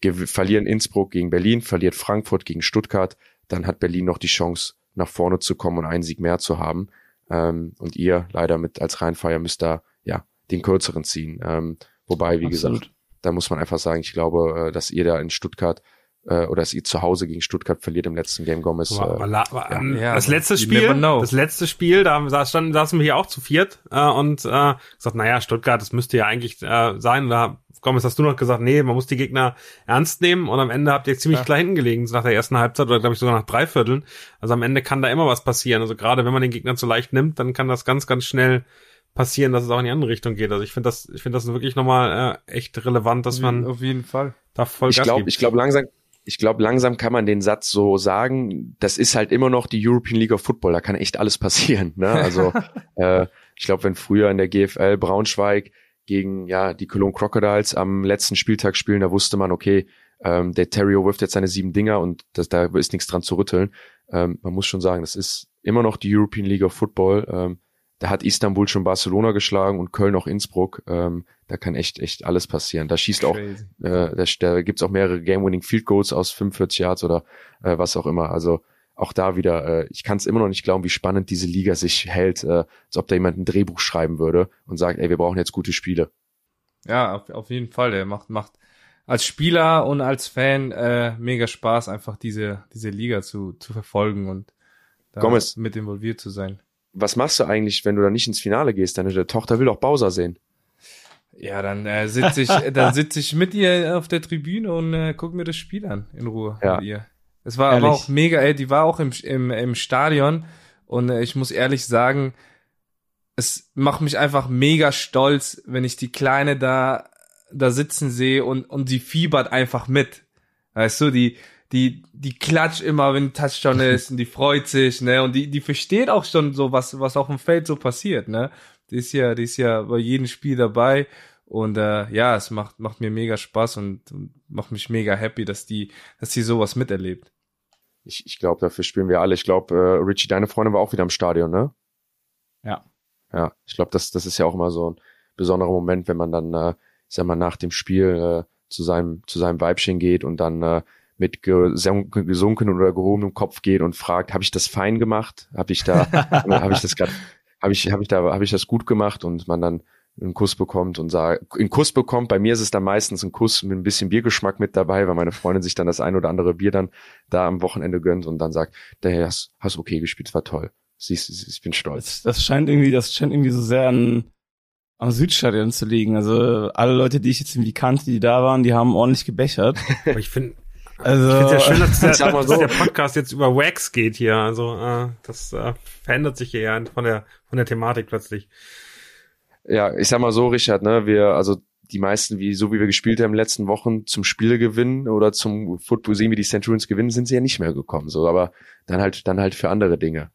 Gew verlieren Innsbruck gegen Berlin, verliert Frankfurt gegen Stuttgart, dann hat Berlin noch die Chance, nach vorne zu kommen und einen Sieg mehr zu haben. Ähm, und ihr leider mit als Rheinfeier müsst da ja den kürzeren ziehen. Ähm, wobei, wie Absolut. gesagt, da muss man einfach sagen, ich glaube, äh, dass ihr da in Stuttgart äh, oder sie zu Hause gegen Stuttgart verliert im letzten Game Gomez. Äh, aber, aber, ja. ja. das letzte Spiel, das letzte Spiel, da saß, standen, saßen wir hier auch zu viert äh, und äh, gesagt, naja, Stuttgart, das müsste ja eigentlich äh, sein. Da Gomez hast du noch gesagt, nee, man muss die Gegner ernst nehmen und am Ende habt ihr ziemlich ja. klein hingelegen, nach der ersten Halbzeit oder glaube ich sogar nach drei Vierteln. Also am Ende kann da immer was passieren. Also gerade wenn man den Gegner zu leicht nimmt, dann kann das ganz, ganz schnell passieren, dass es auch in die andere Richtung geht. Also ich finde das, ich finde das wirklich nochmal äh, echt relevant, dass man auf jeden Fall da voll Ich glaube, ich glaube langsam ich glaube, langsam kann man den Satz so sagen, das ist halt immer noch die European League of Football, da kann echt alles passieren. Ne? Also äh, ich glaube, wenn früher in der GFL Braunschweig gegen ja die Cologne Crocodiles am letzten Spieltag spielen, da wusste man, okay, Ähm, der Terrio wirft jetzt seine sieben Dinger und das, da ist nichts dran zu rütteln. Ähm, man muss schon sagen, das ist immer noch die European League of Football. Ähm, da hat Istanbul schon Barcelona geschlagen und Köln auch Innsbruck. Ähm, da kann echt, echt alles passieren. Da schießt auch, äh, da, da gibt's auch mehrere Game-Winning Field Goals aus 45 Yards oder äh, was auch immer. Also auch da wieder, äh, ich kann es immer noch nicht glauben, wie spannend diese Liga sich hält, äh, als ob da jemand ein Drehbuch schreiben würde und sagt, ey, wir brauchen jetzt gute Spiele. Ja, auf, auf jeden Fall. Er macht, macht als Spieler und als Fan äh, mega Spaß, einfach diese, diese Liga zu, zu verfolgen und da Gomez. mit involviert zu sein. Was machst du eigentlich, wenn du da nicht ins Finale gehst? Deine Tochter will doch Bowser sehen. Ja, dann äh, sitze ich, dann sitze ich mit ihr auf der Tribüne und äh, guck mir das Spiel an in Ruhe Ja. mit ihr. Es war aber Ehrlich? auch mega, ey, die war auch im, im, im Stadion und äh, ich muss ehrlich sagen, es macht mich einfach mega stolz, wenn ich die Kleine da da sitzen sehe und und die fiebert einfach mit. Weißt du, die die die klatscht immer, wenn ein Touchdown ist und die freut sich, ne? Und die die versteht auch schon so was was auf dem Feld so passiert, ne? Die ist ja die ist ja bei jedem Spiel dabei und äh, ja, es macht macht mir mega Spaß und, und macht mich mega happy, dass die dass die sowas miterlebt. Ich, ich glaube, dafür spielen wir alle. Ich glaube, äh, Richie, deine Freundin war auch wieder im Stadion, ne? Ja. Ja, ich glaube, das, das ist ja auch immer so ein besonderer Moment, wenn man dann, äh, ich sag mal, nach dem Spiel äh, zu seinem, zu seinem Weibchen geht und dann äh, mit gesunk gesunkenem oder gehobenem Kopf geht und fragt, habe ich das fein gemacht? Habe ich da, habe ich das gerade, habe ich, habe ich da, habe ich das gut gemacht? Und man dann einen Kuss bekommt und sagt, einen Kuss bekommt. Bei mir ist es dann meistens ein Kuss mit ein bisschen Biergeschmack mit dabei, weil meine Freundin sich dann das ein oder andere Bier dann da am Wochenende gönnt und dann sagt, der hast, hast okay gespielt, war toll. Siehst, ich bin stolz. Das, das scheint irgendwie, das scheint irgendwie so sehr an, am Südstadion zu liegen. Also alle Leute, die ich jetzt irgendwie kannte, die da waren, die haben ordentlich gebechert. Aber ich finde Also ich finde ja schön, dass der, dass so. der Podcast jetzt über Wax geht hier. Also äh, das äh, verändert sich hier ja von der von der Thematik plötzlich. Ja, ich sag mal so, Richard, ne, wir, also die meisten, wie, so wie wir gespielt haben in den letzten Wochen, zum Spiele gewinnen oder zum Football sehen, wie die Centurions gewinnen, sind sie ja nicht mehr gekommen, so, aber dann halt, dann halt für andere Dinge.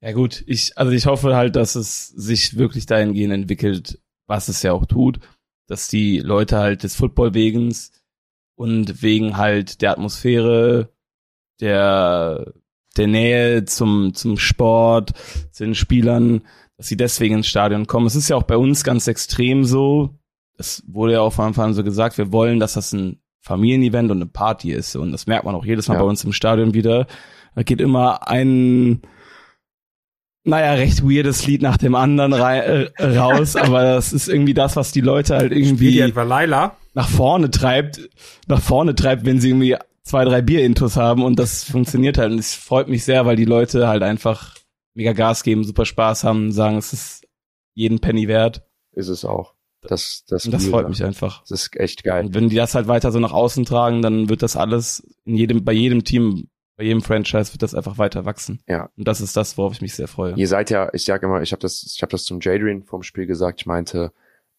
Ja gut, ich, also ich hoffe halt, dass es sich wirklich dahingehend entwickelt, was es ja auch tut, dass die Leute halt des Football-Wegens und wegen halt der Atmosphäre, der, der Nähe zum, zum Sport, zu den Spielern, dass sie deswegen ins Stadion kommen. Es ist ja auch bei uns ganz extrem so, es wurde ja auch von Anfang an so gesagt, wir wollen, dass das ein Familienevent und eine Party ist. Und das merkt man auch jedes Mal Ja. bei uns im Stadion wieder. Da geht immer ein, naja, recht weirdes Lied nach dem anderen äh, raus, aber das ist irgendwie das, was die Leute halt irgendwie nach vorne treibt, nach vorne treibt, wenn sie irgendwie zwei, drei Bier-Intos haben und das funktioniert halt. Und es freut mich sehr, weil die Leute halt einfach mega Gas geben, super Spaß haben, sagen, es ist jeden Penny wert. Ist es auch. Das, das, das freut mich einfach. Das ist echt geil. Und wenn die das halt weiter so nach außen tragen, dann wird das alles in jedem, bei jedem Team, bei jedem Franchise wird das einfach weiter wachsen. Ja. Und das ist das, worauf ich mich sehr freue. Ihr seid ja, ich sag immer, ich habe das, ich habe das zum Jadrian vom Spiel gesagt. Ich meinte,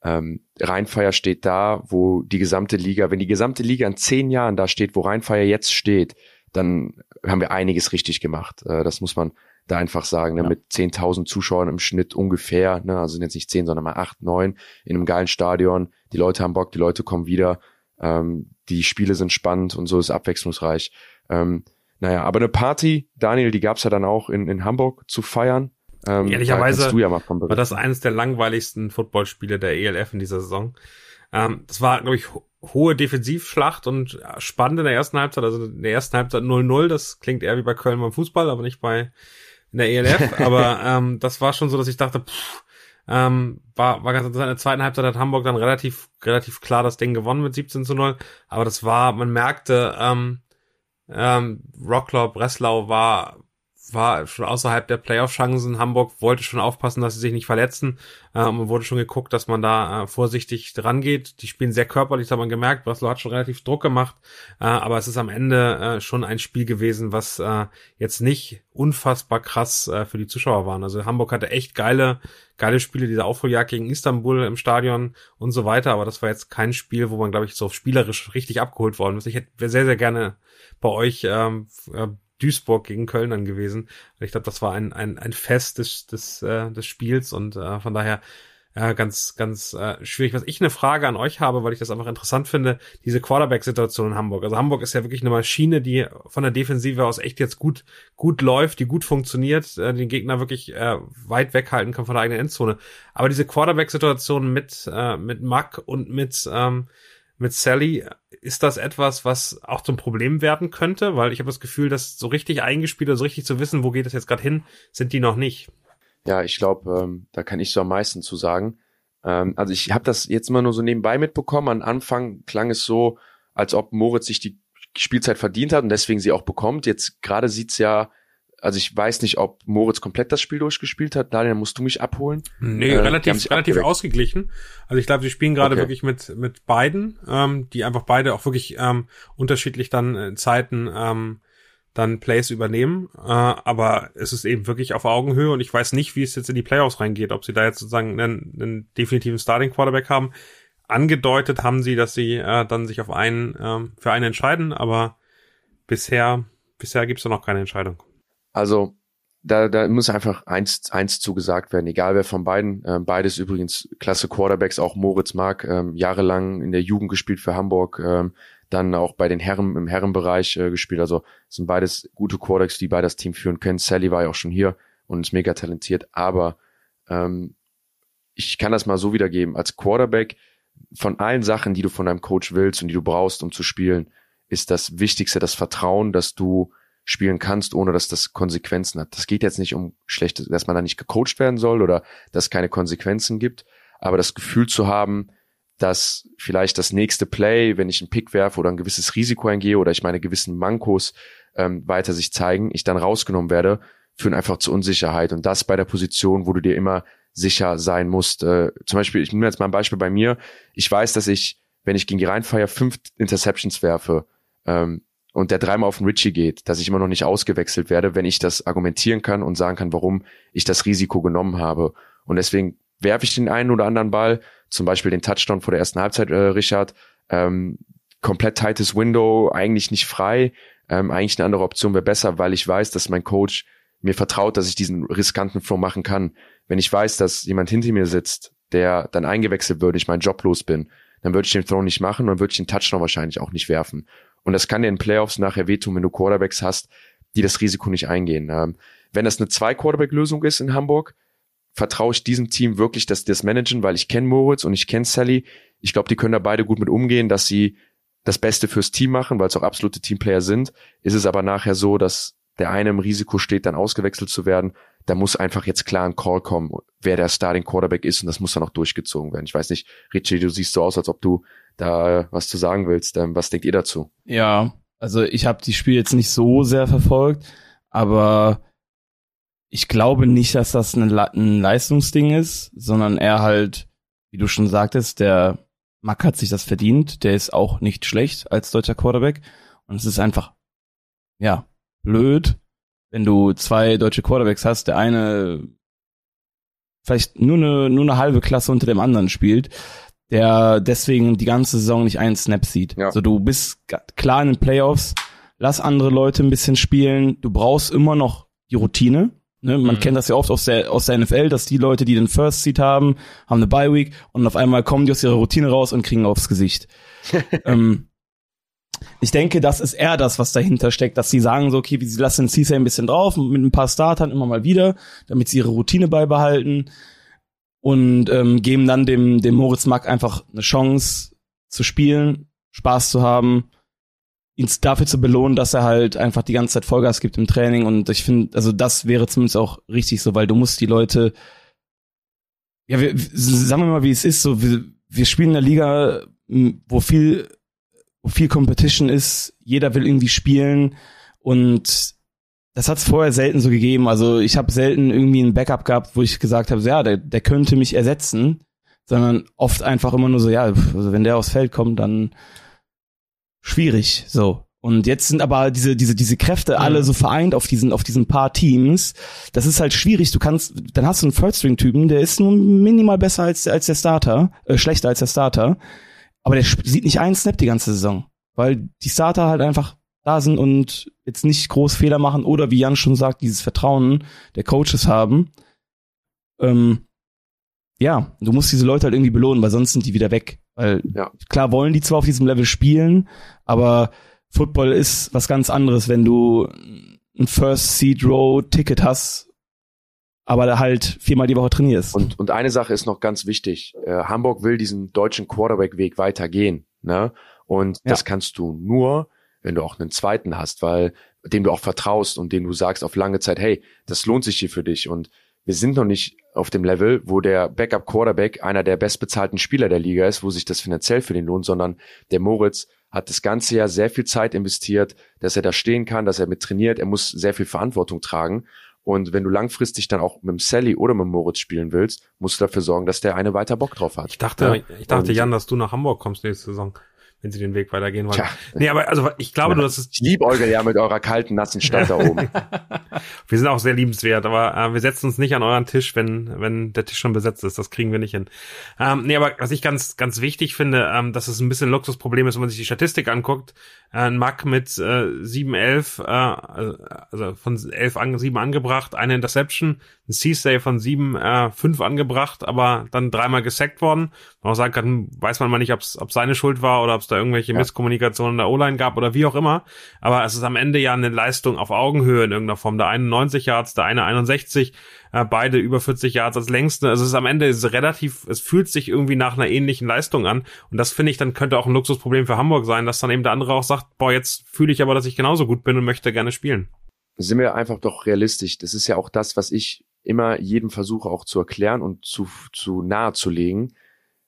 ähm, Rheinfeier steht da, wo die gesamte Liga, wenn die gesamte Liga in zehn Jahren da steht, wo Rheinfeier jetzt steht, dann haben wir einiges richtig gemacht. Äh, das muss man da einfach sagen, ne? Ja. mit 10.000 Zuschauern im Schnitt ungefähr, ne? also sind jetzt nicht 10, sondern mal 8, 9 in einem geilen Stadion. Die Leute haben Bock, die Leute kommen wieder, ähm, die Spiele sind spannend und so ist abwechslungsreich. Ähm, naja, aber eine Party, Daniel, die gab's ja dann auch in, in Hamburg zu feiern. Ähm, Ehrlicherweise da ja mal von war das eines der langweiligsten Footballspiele der ELF in dieser Saison. Ähm, das war, glaube ich, ho hohe Defensivschlacht und äh, spannend in der ersten Halbzeit. Also in der ersten Halbzeit 0-0. Das klingt eher wie bei Köln beim Fußball, aber nicht bei in der ELF. aber ähm, das war schon so, dass ich dachte, pff, ähm, war, war ganz interessant. In der zweiten Halbzeit hat Hamburg dann relativ, relativ klar das Ding gewonnen mit 17 zu 0. Aber das war, man merkte, ähm, ähm, Rocklau, Breslau war, war schon außerhalb der Playoff-Chancen. Hamburg wollte schon aufpassen, dass sie sich nicht verletzen. Äh, und wurde schon geguckt, dass man da äh, vorsichtig dran geht. Die spielen sehr körperlich, das hat man gemerkt. Breslau hat schon relativ Druck gemacht. Äh, aber es ist am Ende äh, schon ein Spiel gewesen, was äh, jetzt nicht unfassbar krass äh, für die Zuschauer waren. Also Hamburg hatte echt geile, geile Spiele, diese Aufholjagd gegen Istanbul im Stadion und so weiter. Aber das war jetzt kein Spiel, wo man, glaube ich, so spielerisch richtig abgeholt worden ist. Ich hätte sehr, sehr gerne bei euch ähm, äh, Duisburg gegen Köln dann gewesen. Ich glaube, das war ein, ein, ein Fest des, des, äh, des Spiels und äh, von daher äh, ganz, ganz äh, schwierig. Was ich eine Frage an euch habe, weil ich das einfach interessant finde, diese Quarterback-Situation in Hamburg. Also Hamburg ist ja wirklich eine Maschine, die von der Defensive aus echt jetzt gut, gut läuft, die gut funktioniert, äh, den Gegner wirklich äh, weit weghalten kann von der eigenen Endzone. Aber diese Quarterback-Situation mit, äh, mit Mack und mit, ähm, mit Sally, ist das etwas, was auch zum Problem werden könnte? Weil ich habe das Gefühl, dass so richtig eingespielt oder so richtig zu wissen, wo geht es jetzt gerade hin, sind die noch nicht. Ja, ich glaube, ähm, da kann ich so am meisten zu sagen. Ähm, also ich habe das jetzt immer nur so nebenbei mitbekommen. Am Anfang klang es so, als ob Moritz sich die Spielzeit verdient hat und deswegen sie auch bekommt. Jetzt gerade sieht's ja, also ich weiß nicht, ob Moritz komplett das Spiel durchgespielt hat. Daniel, musst du mich abholen? Nee, äh, relativ, relativ ausgeglichen. Also ich glaube, sie spielen gerade okay. wirklich mit, mit beiden, ähm, die einfach beide auch wirklich ähm, unterschiedlich dann in Zeiten ähm, dann Plays übernehmen. Äh, aber es ist eben wirklich auf Augenhöhe und ich weiß nicht, wie es jetzt in die Playoffs reingeht, ob sie da jetzt sozusagen einen, einen definitiven Starting Quarterback haben. Angedeutet haben sie, dass sie äh, dann sich auf einen äh, für einen entscheiden, aber bisher bisher gibt's da noch keine Entscheidung. Also da, da muss einfach eins, eins zugesagt werden, egal wer von beiden. Ähm, beides übrigens klasse Quarterbacks, auch Moritz Mark, ähm, jahrelang in der Jugend gespielt für Hamburg, ähm, dann auch bei den Herren im Herrenbereich äh, gespielt. Also sind beides gute Quarterbacks, die beide das Team führen können. Sally war ja auch schon hier und ist mega talentiert, aber ähm, ich kann das mal so wiedergeben. Als Quarterback von allen Sachen, die du von deinem Coach willst und die du brauchst, um zu spielen, ist das Wichtigste das Vertrauen, dass du spielen kannst, ohne dass das Konsequenzen hat. Das geht jetzt nicht um schlechte, dass man da nicht gecoacht werden soll oder dass es keine Konsequenzen gibt, aber das Gefühl zu haben, dass vielleicht das nächste Play, wenn ich einen Pick werfe oder ein gewisses Risiko eingehe oder ich meine gewissen Mankos ähm, weiter sich zeigen, ich dann rausgenommen werde, führen einfach zu Unsicherheit. Und das bei der Position, wo du dir immer sicher sein musst. Äh, zum Beispiel, ich nehme jetzt mal ein Beispiel bei mir. Ich weiß, dass ich, wenn ich gegen die Rheinfeier fünf Interceptions werfe ähm, und der dreimal auf den Richie geht, dass ich immer noch nicht ausgewechselt werde, wenn ich das argumentieren kann und sagen kann, warum ich das Risiko genommen habe. Und deswegen werfe ich den einen oder anderen Ball, zum Beispiel den Touchdown vor der ersten Halbzeit, äh, Richard, ähm, komplett tightes Window, eigentlich nicht frei, ähm, eigentlich eine andere Option wäre besser, weil ich weiß, dass mein Coach mir vertraut, dass ich diesen riskanten Flow machen kann. Wenn ich weiß, dass jemand hinter mir sitzt, der dann eingewechselt würde, ich meinen Job los bin, dann würde ich den Throw nicht machen und würde ich den Touchdown wahrscheinlich auch nicht werfen. Und das kann dir in Playoffs nachher wehtun, wenn du Quarterbacks hast, die das Risiko nicht eingehen. Ähm, wenn das eine Zwei-Quarterback-Lösung ist in Hamburg, vertraue ich diesem Team wirklich, dass die das managen, weil ich kenne Moritz und ich kenne Sally. Ich glaube, die können da beide gut mit umgehen, dass sie das Beste fürs Team machen, weil es auch absolute Teamplayer sind. Ist es aber nachher so, dass der eine im Risiko steht, dann ausgewechselt zu werden. Da muss einfach jetzt klar ein Call kommen, wer der Starting Quarterback ist und das muss dann auch durchgezogen werden. Ich weiß nicht, Richie, du siehst so aus, als ob du da was zu sagen willst. Ähm, was denkt ihr dazu? Ja, also ich habe die Spiele jetzt nicht so sehr verfolgt, aber ich glaube nicht, dass das ein, ein Leistungsding ist, sondern er halt, wie du schon sagtest, der Mack hat sich das verdient. Der ist auch nicht schlecht als deutscher Quarterback. Und es ist einfach, ja, blöd, wenn du zwei deutsche Quarterbacks hast, der eine vielleicht nur eine, nur eine halbe Klasse unter dem anderen spielt, der deswegen die ganze Saison nicht einen Snap sieht. Ja. Also du bist klar in den Playoffs, lass andere Leute ein bisschen spielen, du brauchst immer noch die Routine. Ne, man mhm. kennt das ja oft aus der, aus der NFL, dass die Leute, die den First Seat haben, haben eine Bye Week und auf einmal kommen die aus ihrer Routine raus und kriegen aufs Gesicht. ähm, ich denke, das ist eher das, was dahinter steckt, dass sie sagen so, okay, sie lassen CSA ein bisschen drauf mit ein paar Startern immer mal wieder, damit sie ihre Routine beibehalten und ähm, geben dann dem, dem Moritz Mack einfach eine Chance zu spielen, Spaß zu haben ihn dafür zu belohnen, dass er halt einfach die ganze Zeit Vollgas gibt im Training und ich finde, also das wäre zumindest auch richtig so, weil du musst die Leute, ja, wir, sagen wir mal, wie es ist, so, wir, wir spielen in einer Liga, wo viel, wo viel Competition ist, jeder will irgendwie spielen und das hat es vorher selten so gegeben. Also ich habe selten irgendwie ein Backup gehabt, wo ich gesagt habe, so, ja, der, der könnte mich ersetzen, sondern oft einfach immer nur so, ja, also wenn der aufs Feld kommt, dann schwierig, so. Und jetzt sind aber diese, diese, diese Kräfte ja. alle so vereint auf diesen, auf diesen paar Teams. Das ist halt schwierig. Du kannst, dann hast du einen Third-String-Typen, der ist nur minimal besser als, als der Starter, äh, schlechter als der Starter. Aber der sieht nicht einen Snap die ganze Saison. Weil die Starter halt einfach da sind und jetzt nicht groß Fehler machen oder wie Jan schon sagt, dieses Vertrauen der Coaches haben. Ähm, ja, du musst diese Leute halt irgendwie belohnen, weil sonst sind die wieder weg. Weil Ja. klar wollen die zwar auf diesem Level spielen, aber Football ist was ganz anderes, wenn du ein First Seed Row Ticket hast, aber halt viermal die Woche trainierst. Und, und eine Sache ist noch ganz wichtig. Äh, Hamburg will diesen deutschen Quarterback-Weg weitergehen. Ne? Und Ja. das kannst du nur, wenn du auch einen zweiten hast, weil dem du auch vertraust und dem du sagst auf lange Zeit, hey, das lohnt sich hier für dich. Und wir sind noch nicht auf dem Level, wo der Backup Quarterback einer der bestbezahlten Spieler der Liga ist, wo sich das finanziell für den lohnt, sondern der Moritz hat das ganze Jahr sehr viel Zeit investiert, dass er da stehen kann, dass er mit trainiert, er muss sehr viel Verantwortung tragen. Und wenn du langfristig dann auch mit dem Sally oder mit dem Moritz spielen willst, musst du dafür sorgen, dass der eine weiter Bock drauf hat. Ich dachte, Ja? ich dachte, Und- Jan, dass du nach Hamburg kommst nächste Saison, wenn sie den Weg weitergehen wollen. Tja. Nee, aber also ich glaube, du hast es Ich liebe Olga ja mit eurer kalten, nassen Stadt da oben. Wir sind auch sehr liebenswert, aber äh, wir setzen uns nicht an euren Tisch, wenn, wenn der Tisch schon besetzt ist. Das kriegen wir nicht hin. Ähm, nee, aber was ich ganz, ganz wichtig finde, ähm, dass es ein bisschen ein Luxusproblem ist, wenn man sich die Statistik anguckt. Äh, ein Mack mit äh, 7, 11, äh, also von 11 an, 7 angebracht, eine Interception, ein C-Save von 7, äh, 5 angebracht, aber dann dreimal gesackt worden. Man auch sagen kann, hm, weiß man mal nicht, ob es seine Schuld war oder ob es da irgendwelche Ja. Misskommunikationen in der O-Line gab oder wie auch immer. Aber es ist am Ende ja eine Leistung auf Augenhöhe in irgendeiner Form. Der eine 90 Yards, der eine 61, äh, beide über 40 Yards als längste. Also es ist am Ende ist relativ, es fühlt sich irgendwie nach einer ähnlichen Leistung an. Und das finde ich, dann könnte auch ein Luxusproblem für Hamburg sein, dass dann eben der andere auch sagt, boah, jetzt fühle ich aber, dass ich genauso gut bin und möchte gerne spielen. sind wir einfach doch realistisch. Das ist ja auch das, was ich immer jedem versuche auch zu erklären und zu, zu nahe zu legen,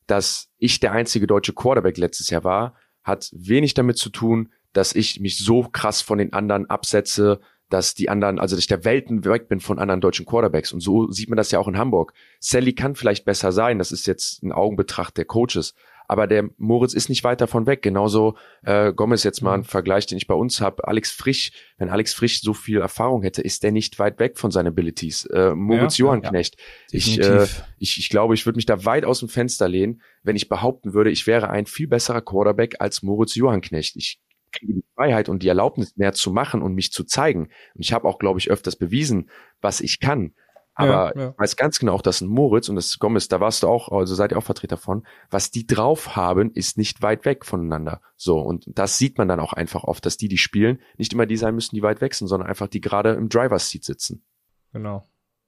dass ich der einzige deutsche Quarterback letztes Jahr war, hat wenig damit zu tun, dass ich mich so krass von den anderen absetze, dass die anderen, also dass ich der Welten weg bin von anderen deutschen Quarterbacks. Und so sieht man das ja auch in Hamburg. Sally kann vielleicht besser sein, das ist jetzt ein Augenbetracht der Coaches. Aber der Moritz ist nicht weit davon weg. Genauso äh, Gomez jetzt mal ein Vergleich, den ich bei uns habe. Alex Frisch, wenn Alex Frisch so viel Erfahrung hätte, ist der nicht weit weg von seinen Abilities. Äh, Moritz Ja, Johannknecht. Ich, äh, ich, ich glaube, ich würde mich da weit aus dem Fenster lehnen, wenn ich behaupten würde, ich wäre ein viel besserer Quarterback als Moritz Johannknecht. Ich kriege die Freiheit und die Erlaubnis mehr zu machen und mich zu zeigen. Und ich habe auch, glaube ich, öfters bewiesen, was ich kann. Aber Ja, ja. ich weiß ganz genau auch, dass ein Moritz und das Gomez, da warst du auch, also seid ihr auch Vertreter von, was die drauf haben, ist nicht weit weg voneinander. So, und das sieht man dann auch einfach oft, dass die, die spielen, nicht immer die sein müssen, die weit weg sind, sondern einfach die gerade im Driver's Seat sitzen. Genau.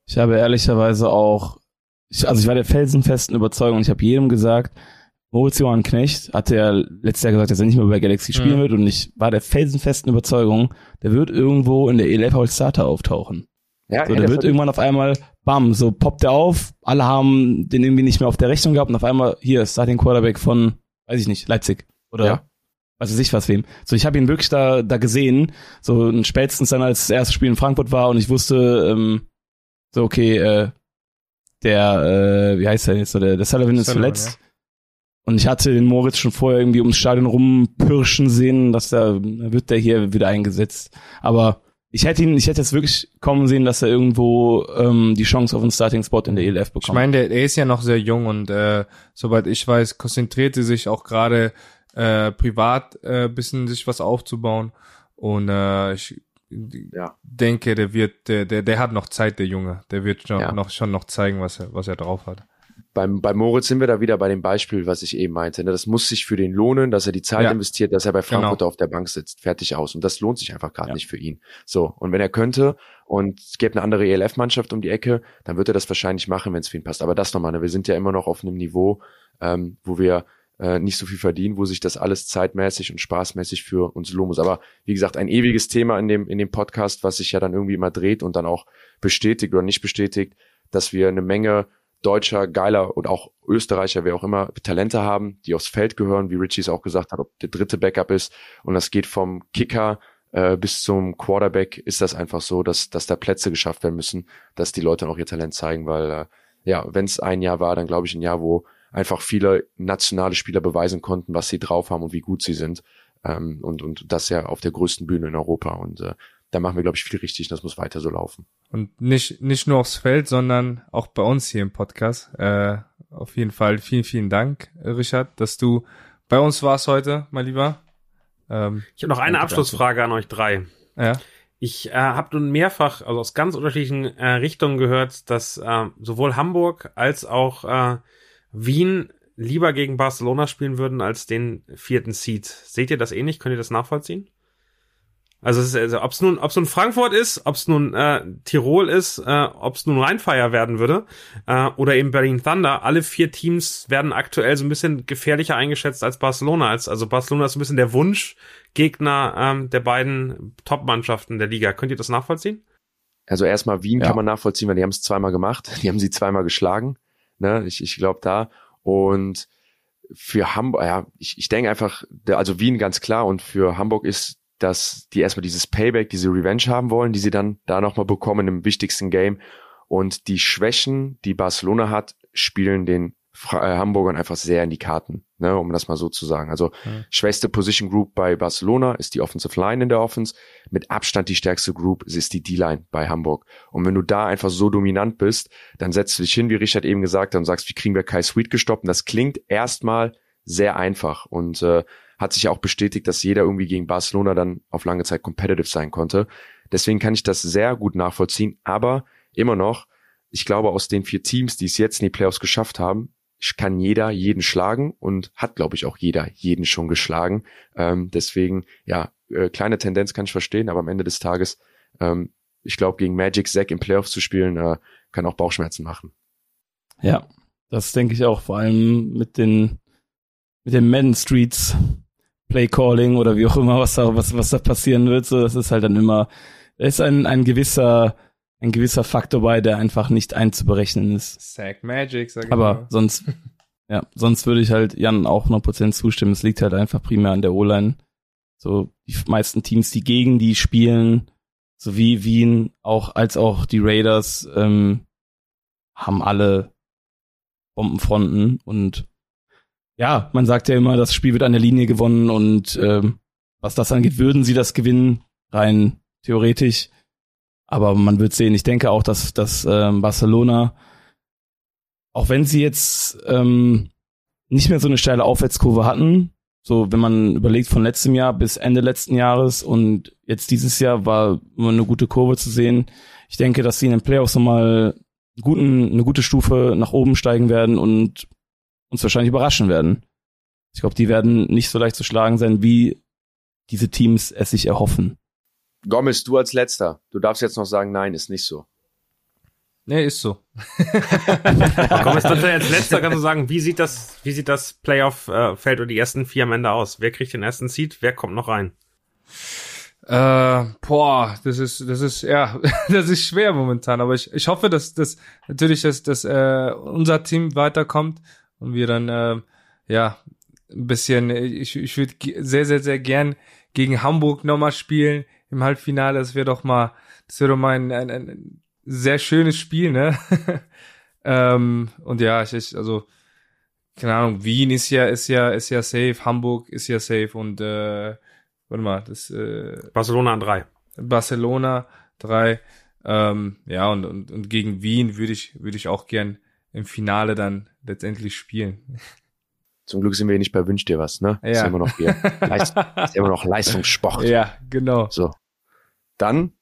Ich habe ehrlicherweise auch, ich, also ich war der felsenfesten Überzeugung, ich habe jedem gesagt, Moritz Johann Knecht hatte ja letztes Jahr gesagt, dass er nicht mehr bei Galaxy spielen Mhm. wird und ich war der felsenfesten Überzeugung, der wird irgendwo in der ELF als Starter auftauchen. Ja, So, hätte der wird irgendwann auf einmal, bam, so poppt er auf, alle haben den irgendwie nicht mehr auf der Rechnung gehabt und auf einmal, hier, Starting Quarterback von, weiß ich nicht, Leipzig oder Ja. was weiß ich was wem. So, ich habe ihn wirklich da, da gesehen, so spätestens dann, als das erste Spiel in Frankfurt war und ich wusste, ähm, so, okay, äh, der, äh, wie heißt der jetzt, so, der, der Sullivan ist Sullivan, verletzt. Und ich hatte den Moritz schon vorher irgendwie ums Stadion rumpirschen sehen, dass da wird der hier wieder eingesetzt. Aber ich hätte ihn, ich hätte jetzt wirklich kommen sehen, dass er irgendwo ähm, die Chance auf einen Starting Spot in der ELF bekommt. Ich meine, der, der ist ja noch sehr jung und äh, soweit ich weiß, konzentrierte sich auch gerade äh, privat äh, bisschen sich was aufzubauen. Und äh, ich Ja. denke, der wird, der, der, der hat noch Zeit, der Junge. Der wird schon, Ja. noch, schon noch zeigen, was er, was er drauf hat. Beim, bei Moritz sind wir da wieder bei dem Beispiel, was ich eben meinte. Ne? Das muss sich für den lohnen, dass er die Zeit Ja. investiert, dass er bei Frankfurt Genau. auf der Bank sitzt. Fertig aus. Und das lohnt sich einfach gerade Ja. nicht für ihn. So. Und wenn er könnte und es gäbe eine andere ELF-Mannschaft um die Ecke, dann wird er das wahrscheinlich machen, wenn es für ihn passt. Aber das nochmal, ne? wir sind ja immer noch auf einem Niveau, ähm, wo wir äh, nicht so viel verdienen, wo sich das alles zeitmäßig und spaßmäßig für uns lohnen muss. Aber wie gesagt, ein ewiges Thema in dem, in dem Podcast, was sich ja dann irgendwie immer dreht und dann auch bestätigt oder nicht bestätigt, dass wir eine Menge Deutscher, Geiler und auch Österreicher, wer auch immer, Talente haben, die aufs Feld gehören, wie Richie es auch gesagt hat, ob der dritte Backup ist. Und das geht vom Kicker äh, bis zum Quarterback ist das einfach so, dass, dass da Plätze geschafft werden müssen, dass die Leute auch ihr Talent zeigen, weil äh, ja, wenn es ein Jahr war, dann glaube ich ein Jahr, wo einfach viele nationale Spieler beweisen konnten, was sie drauf haben und wie gut sie sind. Ähm, und, und das ja auf der größten Bühne in Europa. Und äh, da machen wir, glaube ich, viel richtig und das muss weiter so laufen. Und nicht, nicht nur aufs Feld, sondern auch bei uns hier im Podcast. Äh, auf jeden Fall vielen, vielen Dank, Richard, dass du bei uns warst heute, mein Lieber. Ähm, Ich habe noch eine Abschlussfrage an euch drei. ja. Ich äh, habe nun mehrfach, also aus ganz unterschiedlichen äh, Richtungen gehört, dass äh, sowohl Hamburg als auch äh, Wien lieber gegen Barcelona spielen würden als den vierten Seed. Seht ihr das ähnlich? Könnt ihr das nachvollziehen? Also, es ist, also ob es nun, ob es nun Frankfurt ist, ob es nun äh, Tirol ist, äh, ob es nun Rheinfire werden würde äh, oder eben Berlin Thunder, alle vier Teams werden aktuell so ein bisschen gefährlicher eingeschätzt als Barcelona. Als, also Barcelona ist so ein bisschen der Wunschgegner ähm, der beiden Top-Mannschaften der Liga. Könnt ihr das nachvollziehen? Also erstmal Wien Ja. kann man nachvollziehen, weil die haben es zweimal gemacht. Die haben sie zweimal geschlagen. Ne? Ich, ich glaube da. Und für Hamburg, ja, ich, ich denke einfach, also Wien ganz klar und für Hamburg ist, dass die erstmal dieses Payback, diese Revenge haben wollen, die sie dann da nochmal bekommen im wichtigsten Game. Und die Schwächen, die Barcelona hat, spielen den Fra äh, Hamburgern einfach sehr in die Karten, ne, um das mal so zu sagen. Also Ja. schwächste Position Group bei Barcelona ist die Offensive Line in der Offense. Mit Abstand die stärkste Group ist die D-Line bei Hamburg. Und wenn du da einfach so dominant bist, dann setzt du dich hin, wie Richard eben gesagt hat, und sagst, wie kriegen wir Kai Sweet gestoppt? Und das klingt erstmal sehr einfach und äh, hat sich auch bestätigt, dass jeder irgendwie gegen Barcelona dann auf lange Zeit competitive sein konnte. Deswegen kann ich das sehr gut nachvollziehen, aber immer noch, ich glaube, aus den vier Teams, die es jetzt in die Playoffs geschafft haben, kann jeder jeden schlagen und hat, glaube ich, auch jeder jeden schon geschlagen. Ähm, deswegen, ja, äh, kleine Tendenz kann ich verstehen, aber am Ende des Tages, ähm, ich glaube, gegen Magic Zack im Playoffs zu spielen, äh, kann auch Bauchschmerzen machen. Ja, das denke ich auch, vor allem mit den, mit den Madden Streets Play Calling oder wie auch immer, was da, was, was da passieren wird, so, das ist halt dann immer, da ist ein, ein gewisser, ein gewisser Faktor bei, der einfach nicht einzuberechnen ist. Sack Magic, sag ich Aber mal. sonst, ja, sonst würde ich halt Jan auch 100% zustimmen. Es liegt halt einfach primär an der O-Line. So, die meisten Teams, die gegen die spielen, sowie Wien, auch, als auch die Raiders, ähm, haben alle Bombenfronten und ja, man sagt ja immer, das Spiel wird an der Linie gewonnen und ähm, was das angeht, würden sie das gewinnen, rein theoretisch. Aber man wird sehen. Ich denke auch, dass, dass ähm, Barcelona, auch wenn sie jetzt ähm, nicht mehr so eine steile Aufwärtskurve hatten, so wenn man überlegt von letztem Jahr bis Ende letzten Jahres und jetzt dieses Jahr war immer eine gute Kurve zu sehen. Ich denke, dass sie in den Playoffs nochmal guten, eine gute Stufe nach oben steigen werden und uns wahrscheinlich überraschen werden. Ich glaube, die werden nicht so leicht zu schlagen sein, wie diese Teams es sich erhoffen. Gomez, du als Letzter. Du darfst jetzt noch sagen, nein, ist nicht so. Nee, ist so. Jetzt dann als letzter kannst du sagen, wie sieht das, wie sieht das Playoff-Feld oder die ersten vier am Ende aus? Wer kriegt den ersten Seed? Wer kommt noch rein? Äh, boah, das ist, das ist, ja, das ist schwer momentan. Aber ich, ich hoffe, dass, dass natürlich, dass, dass äh, unser Team weiterkommt und wir dann, äh, ja, ein bisschen, ich, ich würde sehr, sehr, sehr gern gegen Hamburg nochmal spielen im Halbfinale. Das wäre doch mal, das wäre doch mal ein, ein, ein sehr schönes Spiel, ne? ähm, und ja, ich, ich, also, keine Ahnung, Wien ist ja, ist ja, ist ja safe, Hamburg ist ja safe und äh, warte mal, das äh, Barcelona an drei. Barcelona drei, ähm, ja und, und und gegen Wien würde ich würde ich auch gern im Finale dann letztendlich spielen. Zum Glück sind wir hier nicht bei Wünsch dir was, ne? Ist Ja. ja immer noch hier. Leist, ist immer noch Leistungssport. ja, genau. So. Dann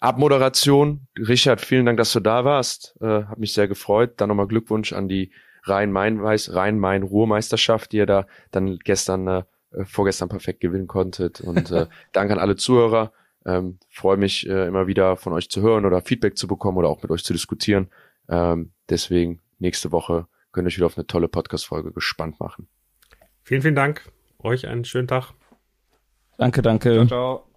Abmoderation. Richard, vielen Dank, dass du da warst. Äh, hat mich sehr gefreut. Dann nochmal Glückwunsch an die Rhein-Main-Weiß- Rhein-Main-Ruhr-Meisterschaft, die ihr da dann gestern, äh, äh, vorgestern perfekt gewinnen konntet. Und äh, Dank an alle Zuhörer. Ähm, Freue mich äh, immer wieder von euch zu hören oder Feedback zu bekommen oder auch mit euch zu diskutieren. Ähm, deswegen nächste Woche könnt ihr euch wieder auf eine tolle Podcast-Folge gespannt machen. Vielen, vielen Dank. Euch einen schönen Tag. Danke, danke. Ciao.